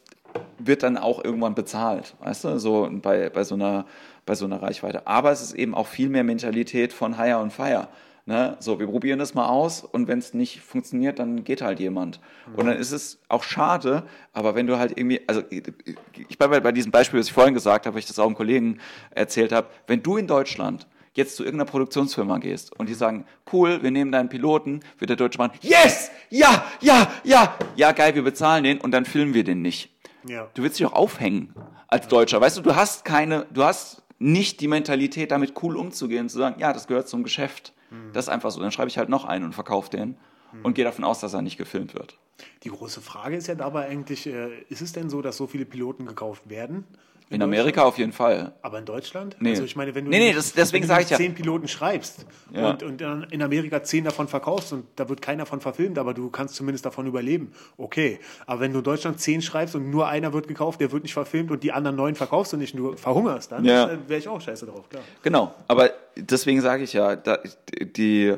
S1: wird dann auch irgendwann bezahlt, weißt du, so bei, bei, so einer, bei so einer Reichweite. Aber es ist eben auch viel mehr Mentalität von Hire und Fire. Ne? So, wir probieren das mal aus und wenn es nicht funktioniert, dann geht halt jemand. Mhm. Und dann ist es auch schade, aber wenn du halt irgendwie, also ich bei, bei diesem Beispiel, was ich vorhin gesagt habe, weil ich das auch einem Kollegen erzählt habe, wenn du in Deutschland jetzt zu irgendeiner Produktionsfirma gehst und die sagen, cool, wir nehmen deinen Piloten, wird der Deutsche Mann, yes, ja, ja, ja, ja, geil, wir bezahlen den und dann filmen wir den nicht.
S2: Ja.
S1: Du willst dich auch aufhängen als Deutscher, weißt du, du hast keine, du hast nicht die Mentalität, damit cool umzugehen, zu sagen, ja, das gehört zum Geschäft. Mhm. Das ist einfach so. Dann schreibe ich halt noch einen und verkaufe den mhm. und gehe davon aus, dass er nicht gefilmt wird.
S2: Die große Frage ist ja dabei eigentlich, äh, ist es denn so, dass so viele Piloten gekauft werden?
S1: In, Amerika auf jeden Fall.
S2: Aber in Deutschland?
S1: Nee.
S2: Also ich meine, wenn du
S1: nee, nee, das, deswegen sage ich ja.
S2: zehn Piloten schreibst
S1: Ja.
S2: und, und dann in Amerika zehn davon verkaufst und da wird keiner von verfilmt, aber du kannst zumindest davon überleben. Okay. Aber wenn du in Deutschland zehn schreibst und nur einer wird gekauft, der wird nicht verfilmt und die anderen neun verkaufst und nicht nur verhungerst, dann
S1: Ja.
S2: wäre ich auch scheiße drauf, klar.
S1: Genau, aber deswegen sage ich ja, da, die,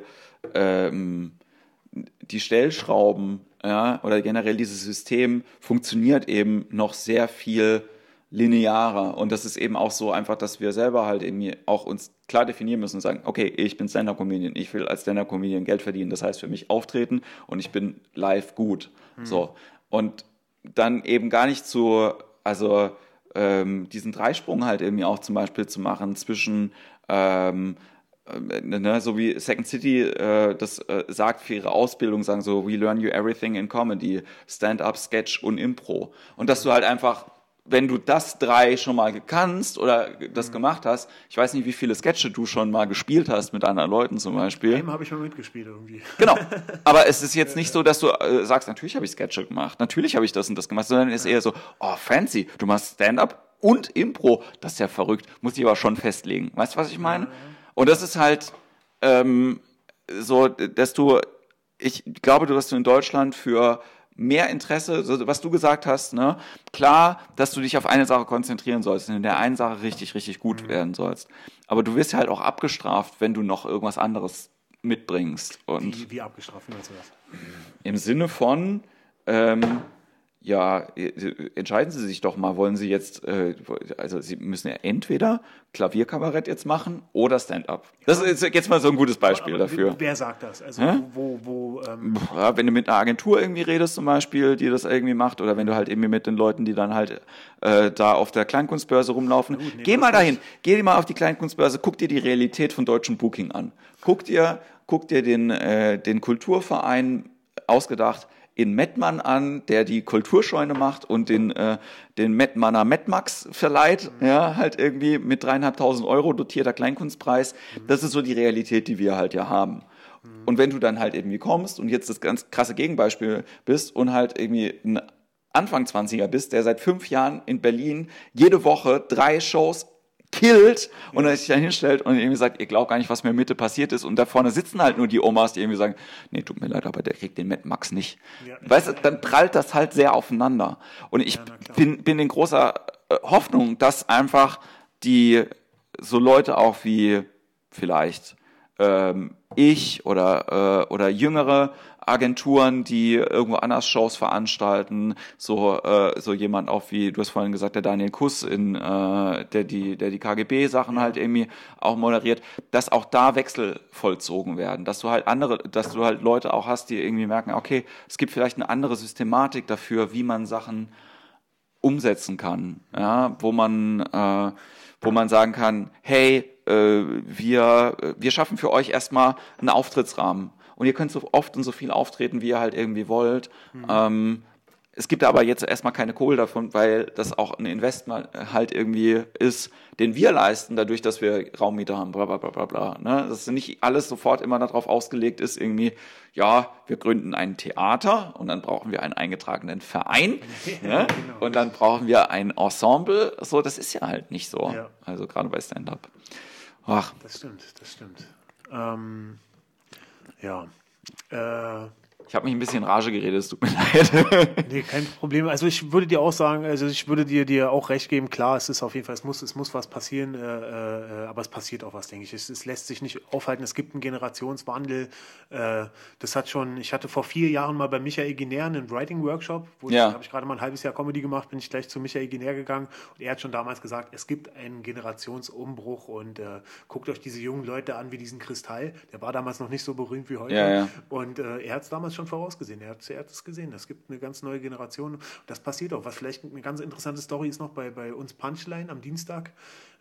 S1: ähm, die Stellschrauben ja, oder generell dieses System funktioniert eben noch sehr viel linearer. Und das ist eben auch so einfach, dass wir selber halt eben auch uns klar definieren müssen und sagen, okay, ich bin Stand-Up-Comedian, ich will als Stand-Up-Comedian Geld verdienen, das heißt für mich auftreten und ich bin live gut. So. Und dann eben gar nicht zu, also ähm, diesen Dreisprung halt irgendwie auch zum Beispiel zu machen zwischen ähm, äh, ne, so wie Second City äh, das äh, sagt für ihre Ausbildung, sagen so, we learn you everything in Comedy, Stand-up, Sketch und Impro. Und dass du halt einfach, wenn du das drei schon mal kannst oder das gemacht hast, ich weiß nicht, wie viele Sketche du schon mal gespielt hast mit anderen Leuten zum Beispiel.
S2: Einmal habe ich mal mitgespielt irgendwie.
S1: Genau. (laughs) Aber es ist jetzt nicht so, dass du äh, sagst, natürlich habe ich Sketche gemacht, natürlich habe ich das und das gemacht, sondern es ist eher so, oh, fancy, du machst Stand-up und Impro. Das ist ja verrückt. Muss ich aber schon festlegen. Weißt du, was ich meine? Und das ist halt ähm, so, dass du, ich glaube, dass du in Deutschland für mehr Interesse, so, was du gesagt hast, ne, klar, dass du dich auf eine Sache konzentrieren sollst und in der einen Sache richtig, richtig gut werden sollst. Aber du wirst halt auch abgestraft, wenn du noch irgendwas anderes mitbringst. Und
S2: Wie, wie abgestraft meinst du das?
S1: im Sinne von, ähm, ja, äh, entscheiden Sie sich doch mal, wollen Sie jetzt, äh, also Sie müssen ja entweder Klavierkabarett jetzt machen oder Stand-up. Das ist jetzt mal so ein gutes Beispiel
S2: Aber
S1: dafür.
S2: Wer sagt das? Also
S1: Hä?
S2: wo, wo, ähm,
S1: Ja, wenn du mit einer Agentur irgendwie redest zum Beispiel, die das irgendwie macht, oder wenn du halt irgendwie mit den Leuten, die dann halt äh, da auf der Kleinkunstbörse rumlaufen,
S2: gut, nee,
S1: geh mal
S2: nicht.
S1: dahin, geh mal auf die Kleinkunstbörse, guck dir die Realität von deutschen Booking an. Guck dir, guck dir den, äh, den Kulturverein ausgedacht in Mettmann an, der die Kulturscheune macht und den, äh, den Mettmanner Metmax verleiht, ja, halt irgendwie mit dreieinhalbtausend Euro dotierter Kleinkunstpreis. Das ist so die Realität, die wir halt ja haben. Und wenn du dann halt irgendwie kommst und jetzt das ganz krasse Gegenbeispiel bist und halt irgendwie ein Anfang 20er bist, der seit fünf Jahren in Berlin jede Woche drei Shows killt und dann sich dann hinstellt und irgendwie sagt, ihr glaubt gar nicht, was mir Mitte passiert ist und da vorne sitzen halt nur die Omas, die irgendwie sagen, nee, tut mir leid, aber der kriegt den Mad Max nicht.
S2: Ja.
S1: Weißt du, dann prallt das halt sehr aufeinander. Und ich
S2: klar.
S1: bin, bin in großer äh, Hoffnung, dass einfach die so Leute auch wie vielleicht ähm, ich oder, äh, oder jüngere Agenturen, die irgendwo anders Shows veranstalten, so, äh, so jemand auch wie, du hast vorhin gesagt, der Daniel Kuss, in, äh, der die, der die KGB-Sachen halt irgendwie auch moderiert, dass auch da Wechsel vollzogen werden, dass du halt andere, dass du halt Leute auch hast, die irgendwie merken, okay, es gibt vielleicht eine andere Systematik dafür, wie man Sachen umsetzen kann, ja, wo man, äh, wo man sagen kann, hey, wir, wir schaffen für euch erstmal einen Auftrittsrahmen und ihr könnt so oft und so viel auftreten, wie ihr halt irgendwie wollt. Ähm, es gibt aber jetzt erstmal keine Kohle davon, weil das auch ein Investment halt irgendwie ist, den wir leisten, dadurch, dass wir Raummieter haben, bla bla bla bla bla. Ne? Dass nicht alles sofort immer darauf ausgelegt ist, irgendwie, ja, wir gründen ein Theater und dann brauchen wir einen eingetragenen Verein (laughs) ne?
S2: genau.
S1: und dann brauchen wir ein Ensemble. So, das ist ja halt nicht so.
S2: Ja.
S1: Also gerade bei Stand-up. Ach,
S2: Das stimmt, das stimmt. Ähm, ja. Äh,
S1: ich habe mich ein bisschen in Rage geredet, es tut mir (laughs) leid.
S2: nee, kein Problem. Also ich würde dir auch sagen, also ich würde dir, dir auch recht geben, klar, es ist auf jeden Fall, es muss, es muss was passieren, äh, äh, aber es passiert auch was, denke ich. Es, es lässt sich nicht aufhalten, es gibt einen Generationswandel. Äh, das hat schon, ich hatte vor vier Jahren mal bei Michael Ginär einen Writing-Workshop, wo
S1: Ja.
S2: ich, habe ich gerade mal ein halbes Jahr Comedy gemacht, bin ich gleich zu Michael Ginär gegangen und er hat schon damals gesagt, es gibt einen Generationsumbruch und äh, guckt euch diese jungen Leute an wie diesen Kristall. Der war damals noch nicht so berühmt wie heute.
S1: Ja, ja.
S2: Und äh, er hat es damals schon vorausgesehen. Er hat, er hat es gesehen. Es gibt eine ganz neue Generation. Das passiert auch. Was vielleicht eine ganz interessante Story ist noch bei, bei uns Punchline am Dienstag,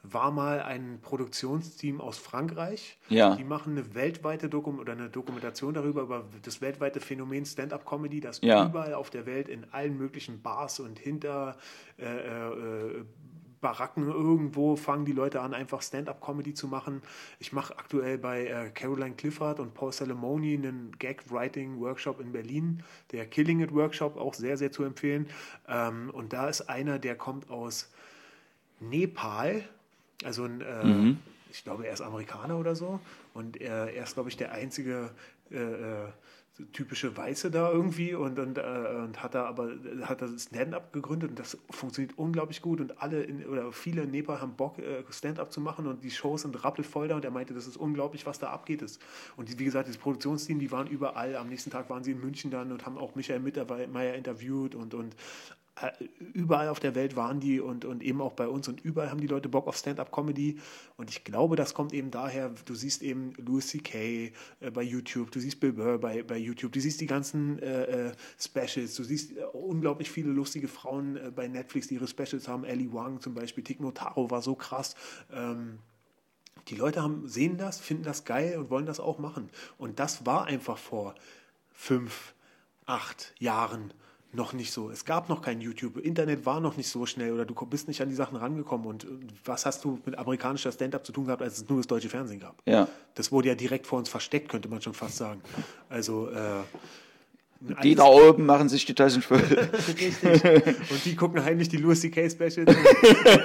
S2: war mal ein Produktionsteam aus Frankreich.
S1: Ja.
S2: Die machen eine weltweite Dokum oder eine Dokumentation darüber, über das weltweite Phänomen Stand-up-Comedy, das
S1: Ja.
S2: überall auf der Welt in allen möglichen Bars und hinter äh, äh, Baracken irgendwo fangen die Leute an, einfach Stand-up-Comedy zu machen. Ich mache aktuell bei äh, Caroline Clifford und Paul Salamoni einen Gag-Writing-Workshop in Berlin, der Killing It Workshop, auch sehr, sehr zu empfehlen. Ähm, und da ist einer, der kommt aus Nepal, also ein, äh, mhm. ich glaube, er ist Amerikaner oder so. Und er, er ist, glaube ich, der einzige äh, äh typische Weiße da irgendwie und, und, äh, und hat da aber hat das Stand-up gegründet und das funktioniert unglaublich gut und alle in, oder viele in Nepal haben Bock äh, Stand-up zu machen und die Shows sind rappelvoll da und er meinte, das ist unglaublich, was da abgeht ist. Und wie gesagt, das Produktionsteam, die waren überall. Am nächsten Tag waren sie in München dann und haben auch Michael Mittermeier interviewt und und überall auf der Welt waren die und, und eben auch bei uns und überall haben die Leute Bock auf Stand-up-Comedy. Und ich glaube, das kommt eben daher, du siehst eben Louis C.K. Äh, bei YouTube, du siehst Bill Burr bei, bei YouTube, du siehst die ganzen äh, äh Specials, du siehst äh, unglaublich viele lustige Frauen äh, bei Netflix, die ihre Specials haben, Ellie Wang zum Beispiel, Tig Notaro war so krass, ähm, die Leute haben, sehen das, finden das geil und wollen das auch machen. Und das war einfach vor fünf, acht Jahren noch nicht so. Es gab noch kein YouTube. Internet war noch nicht so schnell oder du bist nicht an die Sachen rangekommen. Und was hast du mit amerikanischer Stand-up zu tun gehabt, als es nur das deutsche Fernsehen gab?
S1: Ja.
S2: Das wurde ja direkt vor uns versteckt, könnte man schon fast sagen. Also äh,
S1: die da oben machen sich die Taschen voll. (laughs)
S2: Richtig. Und die gucken heimlich die Louis C.K. Specials und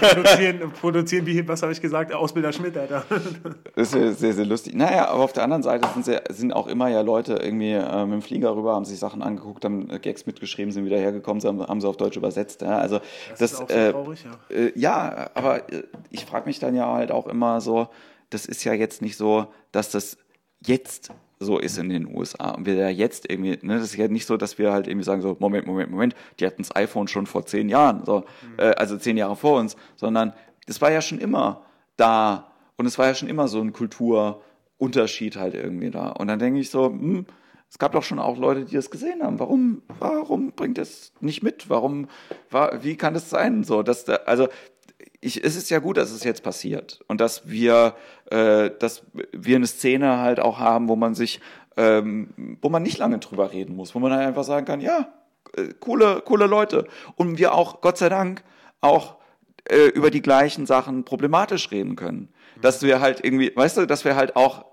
S2: produzieren, (laughs) produzieren wie, was habe ich gesagt, Ausbilder Schmidt, Alter.
S1: Das ist sehr, sehr lustig. Naja, aber auf der anderen Seite sind, sehr, sind auch immer ja Leute irgendwie äh, mit dem Flieger rüber, haben sich Sachen angeguckt, haben äh, Gags mitgeschrieben, sind wieder hergekommen, haben, haben sie auf Deutsch übersetzt. Ja, also das, das ist auch so äh, traurig, ja. Äh, ja, aber äh, ich frage mich dann ja halt auch immer so, das ist ja jetzt nicht so, dass das jetzt so ist in den USA. Und wir da jetzt irgendwie, ne, das ist ja nicht so, dass wir halt irgendwie sagen, so, Moment, Moment, Moment, die hatten das iPhone schon vor zehn Jahren, so, mhm. äh, also zehn Jahre vor uns, sondern das war ja schon immer da. Und es war ja schon immer so ein Kulturunterschied halt irgendwie da. Und dann denke ich so, hm, es gab doch schon auch Leute, die das gesehen haben. Warum, warum bringt das nicht mit? Warum, war, wie kann das sein? So, dass da, also ich, es ist ja gut, dass es jetzt passiert und dass wir, äh, dass wir eine Szene halt auch haben, wo man sich, ähm, wo man nicht lange drüber reden muss, wo man halt einfach sagen kann, ja, äh, coole, coole Leute und wir auch, Gott sei Dank, auch äh, über die gleichen Sachen problematisch reden können. Dass wir halt irgendwie, weißt du, dass wir halt auch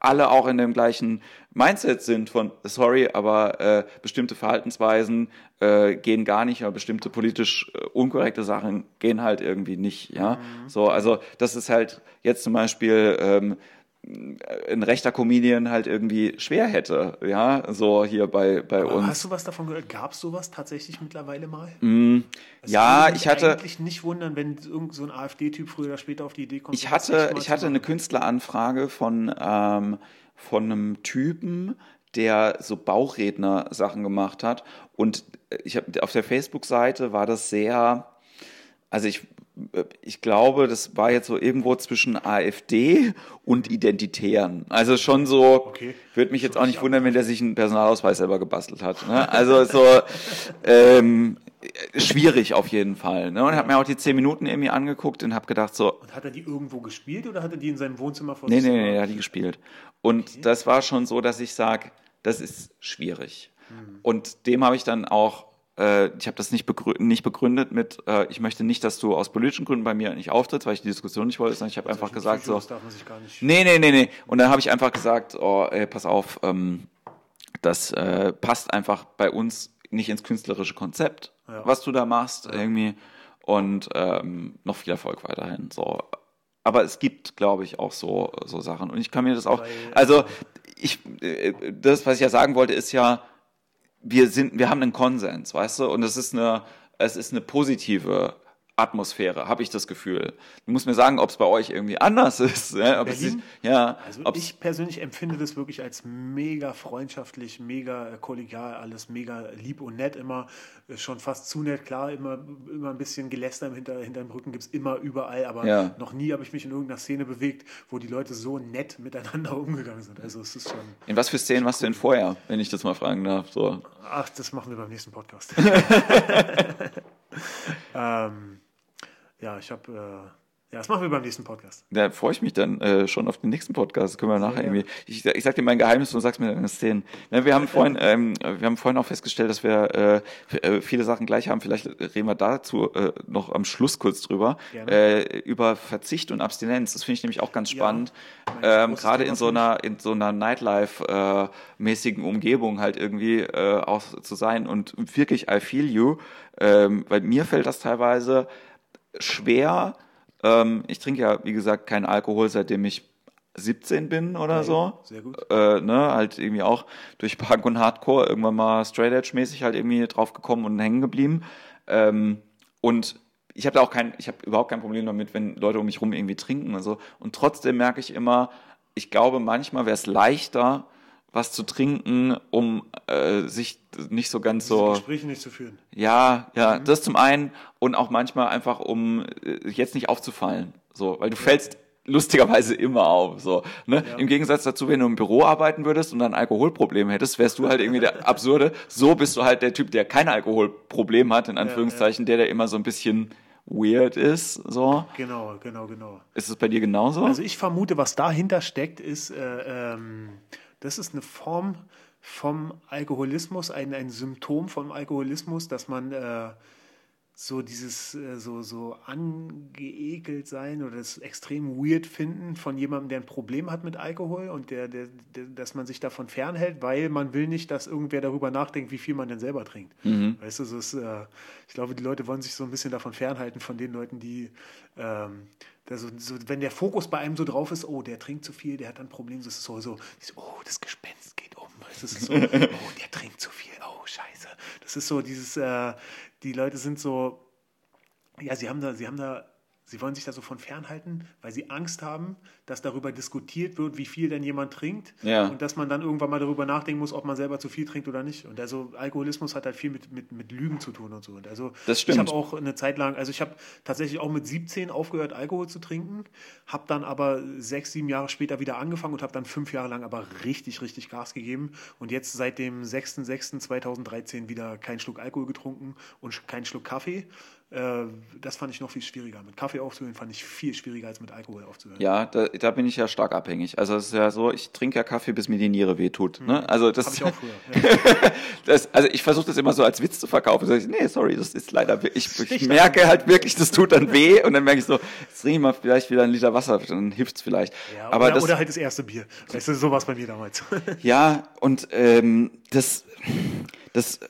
S1: alle auch in dem gleichen Mindset sind von, sorry, aber äh, bestimmte Verhaltensweisen äh, gehen gar nicht, aber bestimmte politisch äh, unkorrekte Sachen gehen halt irgendwie nicht, ja. Mhm. So, also das ist halt jetzt zum Beispiel ähm, ein rechter Comedian halt irgendwie schwer hätte, ja, so hier bei, bei Aber uns.
S2: Hast du was davon gehört? Gab es sowas tatsächlich mittlerweile mal?
S1: Mm, ja, ich hatte.
S2: eigentlich nicht wundern, wenn irgend so ein AfD-Typ früher oder später auf die Idee kommt.
S1: Ich hatte, ich hatte eine Künstleranfrage von, ähm, von einem Typen, der so Bauchredner-Sachen gemacht hat. Und ich habe auf der Facebook-Seite war das sehr, also ich ich glaube, das war jetzt so irgendwo zwischen AfD und Identitären. Also schon so, okay. würde mich jetzt auch nicht wundern, wenn der sich einen Personalausweis selber gebastelt hat. Ne? Also so (laughs) ähm, schwierig auf jeden Fall. Ne? Und habe mir auch die zehn Minuten irgendwie angeguckt und habe gedacht so.
S2: Und hat er die irgendwo gespielt oder hat er die in seinem Wohnzimmer
S1: vor Nee, nee, nee, er hat die gespielt. Und okay. das war schon so, dass ich sage, das ist schwierig. Hm. Und dem habe ich dann auch äh, ich habe das nicht, begründet, nicht begründet mit, äh, ich möchte nicht, dass du aus politischen Gründen bei mir nicht auftrittst, weil ich die Diskussion nicht wollte, sondern ich habe einfach gesagt so, nee, nee, nee, nee. Und dann habe ich einfach gesagt, oh, ey, pass auf, ähm, das äh, passt einfach bei uns nicht ins künstlerische Konzept, ja. was du da machst ja. irgendwie. Und ähm, noch viel Erfolg weiterhin. So. Aber es gibt, glaube ich, auch so, so Sachen. Und ich kann mir das auch. Also, ich, äh, das, was ich ja sagen wollte, ist ja, wir sind, wir haben einen Konsens, weißt du, und es ist eine, es ist eine positive Atmosphäre, habe ich das Gefühl. Du musst mir sagen, ob es bei euch irgendwie anders (laughs) ist. Ne?
S2: Berlin? Es, ja, also ich persönlich empfinde das wirklich als mega freundschaftlich, mega äh, kollegial, alles mega lieb und nett immer, schon fast zu nett. Klar, immer, immer ein bisschen Geläster hinter, hinter dem Rücken gibt es immer überall, aber ja. noch nie habe ich mich in irgendeiner Szene bewegt, wo die Leute so nett miteinander (laughs) umgegangen sind. Also es ist schon.
S1: In was für Szenen warst du denn vorher, wenn ich das mal fragen darf? So.
S2: Ach, das machen wir beim nächsten Podcast. (laughs) ähm, ja, ich habe. Äh, ja, das machen wir beim nächsten Podcast.
S1: Da freue ich mich dann äh, schon auf den nächsten Podcast. Das können wir nachher irgendwie. Ich, ich sag dir mein Geheimnis und du sagst mir deine Szenen. Ja, wir haben vorhin, ähm, wir haben vorhin auch festgestellt, dass wir äh, äh, viele Sachen gleich haben. Vielleicht reden wir dazu äh, noch am Schluss kurz drüber. Äh, über Verzicht und Abstinenz. Das finde ich nämlich auch ganz spannend. Ja, ähm, Gerade in so einer in so einer Nightlife-mäßigen äh, Umgebung halt irgendwie äh, auch zu sein und wirklich I feel you. Ähm, weil mir fällt das teilweise schwer. Ähm, ich trinke ja, wie gesagt, keinen Alkohol, seitdem ich 17 bin oder so.
S2: Sehr gut.
S1: Äh, ne, halt irgendwie auch durch Punk und Hardcore irgendwann mal Straight Edge mäßig halt irgendwie drauf gekommen und hängen geblieben. Ähm, und ich habe da auch kein, ich habe überhaupt kein Problem damit, wenn Leute um mich rum irgendwie trinken und so. Und trotzdem merke ich immer, ich glaube, manchmal wäre es leichter, was zu trinken, um äh, sich nicht so ganz so.
S2: Gespräche nicht zu führen.
S1: Ja, ja, das zum einen und auch manchmal einfach, um äh, jetzt nicht aufzufallen. So, weil du fällst lustigerweise immer auf. So, ne?
S2: Ja.
S1: Im Gegensatz dazu, wenn du im Büro arbeiten würdest und dann ein Alkoholproblem hättest, wärst du halt irgendwie der (laughs) Absurde. So bist du halt der Typ, der kein Alkoholproblem hat, in Anführungszeichen, der, der immer so ein bisschen weird ist. So.
S2: Genau, genau, genau.
S1: Ist es bei dir genauso?
S2: Also ich vermute, was dahinter steckt, ist, äh, ähm, das ist eine Form vom Alkoholismus, ein, ein Symptom vom Alkoholismus, dass man äh, so dieses äh, so, so angeekelt sein oder das extrem weird finden von jemandem, der ein Problem hat mit Alkohol und der, der, der, dass man sich davon fernhält, weil man will nicht, dass irgendwer darüber nachdenkt, wie viel man denn selber trinkt. Weißt du, so ist, äh, ich glaube, die Leute wollen sich so ein bisschen davon fernhalten, von den Leuten, die ähm, so, so, wenn der Fokus bei einem so drauf ist, oh, der trinkt zu viel, der hat ein Problem, das ist so, so, oh, das Gespenst geht um. Weißt du, Das ist so, (laughs) oh, der trinkt zu viel, oh, scheiße. Das ist so dieses, äh, die Leute sind so, ja, sie haben da, sie haben da, sie wollen sich da so von fernhalten, weil sie Angst haben, dass darüber diskutiert wird, wie viel denn jemand trinkt
S1: Ja.
S2: und dass man dann irgendwann mal darüber nachdenken muss, ob man selber zu viel trinkt oder nicht. Und also Alkoholismus hat halt viel mit, mit, mit Lügen zu tun und so. Und also
S1: Das
S2: ich
S1: stimmt.
S2: habe auch eine Zeit lang, also ich habe tatsächlich auch mit 17 aufgehört, Alkohol zu trinken, habe dann aber sechs, sieben Jahre später wieder angefangen und habe dann fünf Jahre lang aber richtig, richtig Gas gegeben. Und jetzt seit dem 6.6.2013 wieder keinen Schluck Alkohol getrunken und keinen Schluck Kaffee. Äh, Das fand ich noch viel schwieriger. Mit Kaffee aufzuhören fand ich viel schwieriger als mit Alkohol aufzuhören.
S1: Ja, da, da bin ich ja stark abhängig. Also es ist ja so, ich trinke ja Kaffee, bis mir die Niere wehtut. Ne? Also das,
S2: Habe ich (laughs) auch früher. Ja.
S1: das, also ich versuche das immer so als Witz zu verkaufen. Sag ich, nee, sorry, das ist leider, ich, ich merke halt wirklich, das tut dann weh und dann merke ich so, jetzt trinke ich mal vielleicht wieder einen Liter Wasser, dann hilft's vielleicht.
S2: Ja,
S1: Aber
S2: oder,
S1: das,
S2: oder halt das erste Bier. Weißt du, so war es bei mir damals. (laughs)
S1: ja, und ähm, das, das,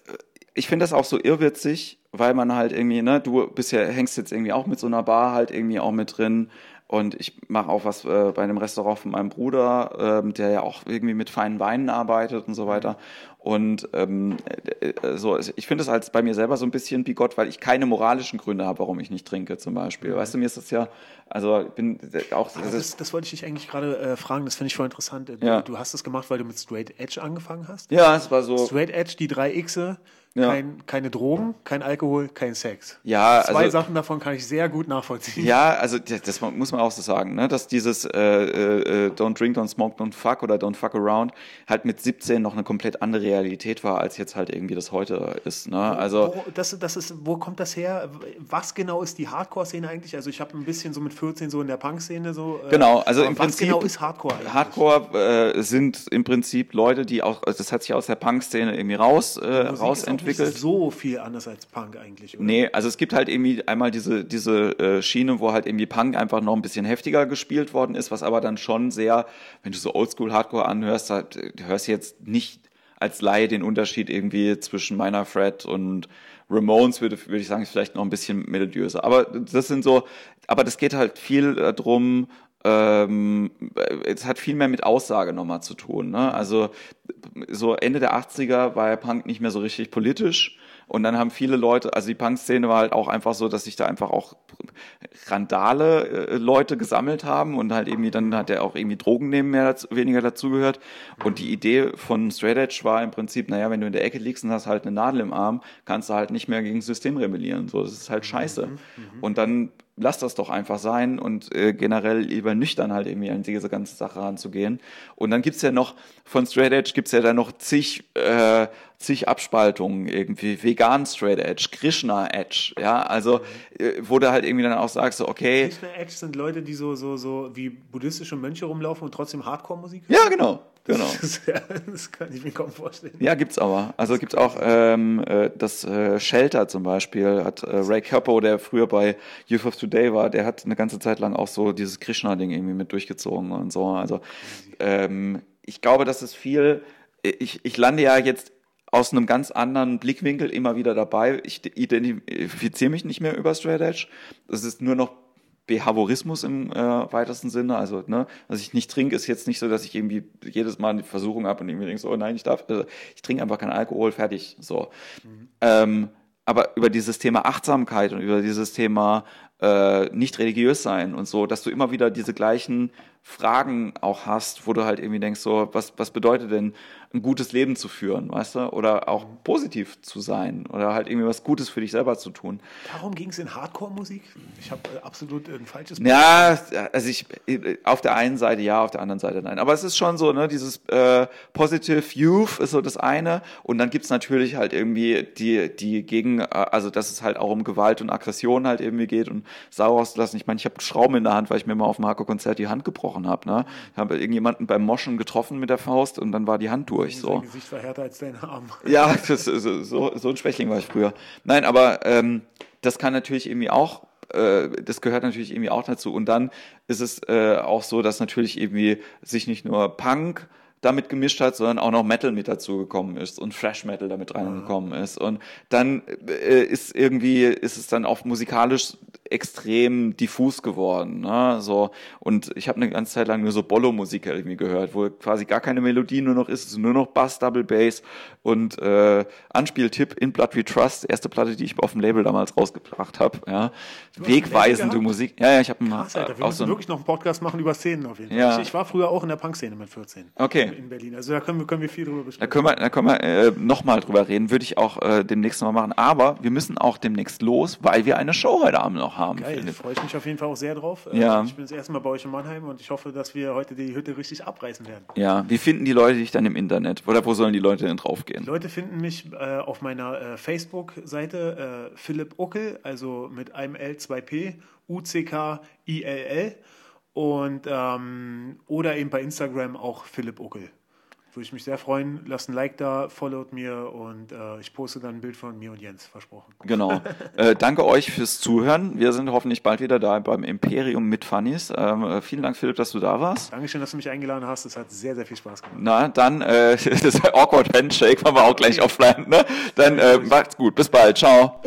S1: ich finde das auch so irrwitzig, weil man halt irgendwie, ne, du bisher hängst jetzt irgendwie auch mit so einer Bar halt irgendwie auch mit drin. Und ich mache auch was äh, bei einem Restaurant von meinem Bruder, ähm, der ja auch irgendwie mit feinen Weinen arbeitet und so weiter. Und ähm, äh, äh, so, ich finde es als bei mir selber so ein bisschen bigott, weil ich keine moralischen Gründe habe, warum ich nicht trinke, zum Beispiel. Weißt du, mir ist das ja, also ich bin auch,
S2: Aber das, das wollte ich dich eigentlich gerade äh, fragen, das finde ich voll interessant. Du,
S1: Ja.
S2: du hast das gemacht, weil du mit Straight Edge angefangen hast.
S1: ja, es war so.
S2: Straight Edge, die drei Xe,
S1: Ja.
S2: kein, keine Drogen, kein Alkohol, kein Sex.
S1: Ja,
S2: Zwei
S1: also-
S2: Sachen davon kann ich sehr gut nachvollziehen.
S1: Ja, also das, das muss man auch so sagen, ne? dass dieses äh, äh, Don't Drink, Don't Smoke, Don't Fuck oder Don't Fuck Around halt mit 17 noch eine komplett andere Realität war, als jetzt halt irgendwie das heute ist. Ne? Also
S2: wo, das, das ist, wo kommt das her? Was genau ist die Hardcore-Szene eigentlich? Also ich habe ein bisschen so mit 14 so in der Punk-Szene so. äh,
S1: Genau, also im
S2: was
S1: Prinzip-
S2: genau ist Hardcore eigentlich?
S1: Hardcore äh, sind im Prinzip Leute, die auch, das hat sich aus der Punk-Szene irgendwie raus, äh,
S2: Musik
S1: rausentwickelt.
S2: nicht so viel anders als Punk eigentlich, oder?
S1: Nee, also es gibt halt irgendwie einmal diese, diese äh, Schiene, wo halt irgendwie Punk einfach noch ein bisschen heftiger gespielt worden ist, was aber dann schon sehr, wenn du so Oldschool Hardcore anhörst, halt, äh, du hörst jetzt nicht als Laie den Unterschied irgendwie zwischen meiner Fred und Ramones, würde, würde ich sagen, ist vielleicht noch ein bisschen melodiöser. Aber das sind so, aber das geht halt viel äh, drum, ähm, es hat viel mehr mit Aussage nochmal zu tun. Ne? Also so Ende der 80er war ja Punk nicht mehr so richtig politisch. Und dann haben viele Leute, also die Punk-Szene war halt auch einfach so, dass sich da einfach auch Randale äh, Leute gesammelt haben und halt irgendwie, dann hat er auch irgendwie Drogen nehmen mehr dazu, weniger dazugehört. Und die Idee von Straight Edge war im Prinzip, naja, wenn du in der Ecke liegst und hast halt eine Nadel im Arm, kannst du halt nicht mehr gegen das System rebellieren. So, das ist halt scheiße. Und dann lass das doch einfach sein und äh, generell lieber nüchtern halt irgendwie an diese ganze Sache ranzugehen. Und dann gibt's ja noch, von Straight Edge gibt's ja dann noch zig, äh, zig Abspaltungen irgendwie, vegan Straight Edge, Krishna Edge, ja, also äh, wo du halt irgendwie dann auch sagst, so, okay,
S2: Krishna Edge sind Leute, die so, so, so wie buddhistische Mönche rumlaufen und trotzdem Hardcore-Musik
S1: ja, genau, genau.
S2: Das, ja, das kann ich mir kaum vorstellen.
S1: Ja, gibt's aber. Also gibt's auch ähm, äh, das äh, Shelter zum Beispiel hat äh, Ray Capo, der früher bei Youth of Today war, der hat eine ganze Zeit lang auch so dieses Krishna-Ding irgendwie mit durchgezogen und so. Also ähm, ich glaube, das ist viel. Ich, ich lande ja jetzt aus einem ganz anderen Blickwinkel immer wieder dabei. Ich identifiziere mich nicht mehr über Straight Edge. Es ist nur noch Behaviorismus im äh, weitesten Sinne. Also, ne, was ich nicht trinke, ist jetzt nicht so, dass ich irgendwie jedes Mal eine Versuchung habe und irgendwie denke so, oh nein, ich darf, also ich trinke einfach keinen Alkohol, fertig. So. Mhm. Ähm, aber über dieses Thema Achtsamkeit und über dieses Thema äh, nicht religiös sein und so, dass du immer wieder diese gleichen Fragen auch hast, wo du halt irgendwie denkst, so, was, was bedeutet denn ein gutes Leben zu führen, weißt du? Oder auch positiv zu sein oder halt irgendwie was Gutes für dich selber zu tun.
S2: Darum ging es in Hardcore-Musik? Ich habe äh, absolut ein falsches
S1: Bild. Ja, also ich, auf der einen Seite ja, auf der anderen Seite nein. Aber es ist schon so, ne, dieses äh, Positive Youth ist so das eine und dann gibt's natürlich halt irgendwie die, die gegen, äh, also dass es halt auch um Gewalt und Aggression halt irgendwie geht und sauer auszulassen. Ich meine, ich habe Schrauben in der Hand, weil ich mir mal auf dem Hardcore-Konzert die Hand gebrochen gesprochen habe. Ne? Ich habe irgendjemanden beim Moschen getroffen mit der Faust und dann war die Hand durch. So.
S2: Gesicht war härter als dein Arm. (laughs)
S1: Ja, das, so, so, so ein Schwächling war ich früher. Nein, aber ähm, das kann natürlich irgendwie auch äh, das gehört natürlich irgendwie auch dazu. Und dann ist es äh, auch so, dass natürlich irgendwie sich nicht nur Punk damit gemischt hat, sondern auch noch Metal mit dazu gekommen ist und Fresh Metal damit reingekommen ist. Und dann äh, ist irgendwie, ist es dann auch musikalisch extrem diffus geworden. Ne? So, und ich habe eine ganze Zeit lang nur so Bollo-Musik irgendwie gehört, wo quasi gar keine Melodie nur noch ist, es ist nur noch Bass, Double Bass und äh, Anspieltipp in Blood We Trust, erste Platte, die ich auf dem Label damals rausgebracht habe. Ja. Wegweisende Musik. Ja, ja, ich habe
S2: Krass, Alter, wir müssen so wirklich noch einen Podcast machen über Szenen auf jeden Fall. Ja. Ich, ich war früher auch in der Punk-Szene mit 14.
S1: Okay
S2: in Berlin. Also da können wir, können wir viel drüber besprechen.
S1: Da können wir, da können wir äh, nochmal drüber reden, würde ich auch äh, demnächst mal machen. Aber wir müssen auch demnächst los, weil wir eine Show heute Abend noch haben.
S2: Geil, da freue ich mich auf jeden Fall auch sehr drauf. Äh,
S1: ja.
S2: Ich bin das erste Mal bei euch in Mannheim und ich hoffe, dass wir heute die Hütte richtig abreißen werden.
S1: Ja, wie finden die Leute dich dann im Internet? Oder wo sollen die Leute denn draufgehen?
S2: Die Leute finden mich äh, auf meiner äh, Facebook-Seite äh, Philipp Uckel, also mit einem L, 2P, U-C-K-I-L-L. Und ähm, oder eben bei Instagram auch Philipp Uckel. Würde ich mich sehr freuen. Lasst ein Like da, followt mir und äh, ich poste dann ein Bild von mir und Jens, versprochen.
S1: Genau. (laughs) äh, danke euch fürs Zuhören. Wir sind hoffentlich bald wieder da beim Imperium mit Funnies. Ähm, äh, vielen Dank, Philipp, dass du da warst.
S2: Dankeschön, dass du mich eingeladen hast. Es hat sehr, sehr viel Spaß gemacht.
S1: Na, dann, äh, (laughs) das Awkward Handshake (laughs) machen wir auch gleich offline. Ne? Dann äh, macht's gut. Bis bald. Ciao.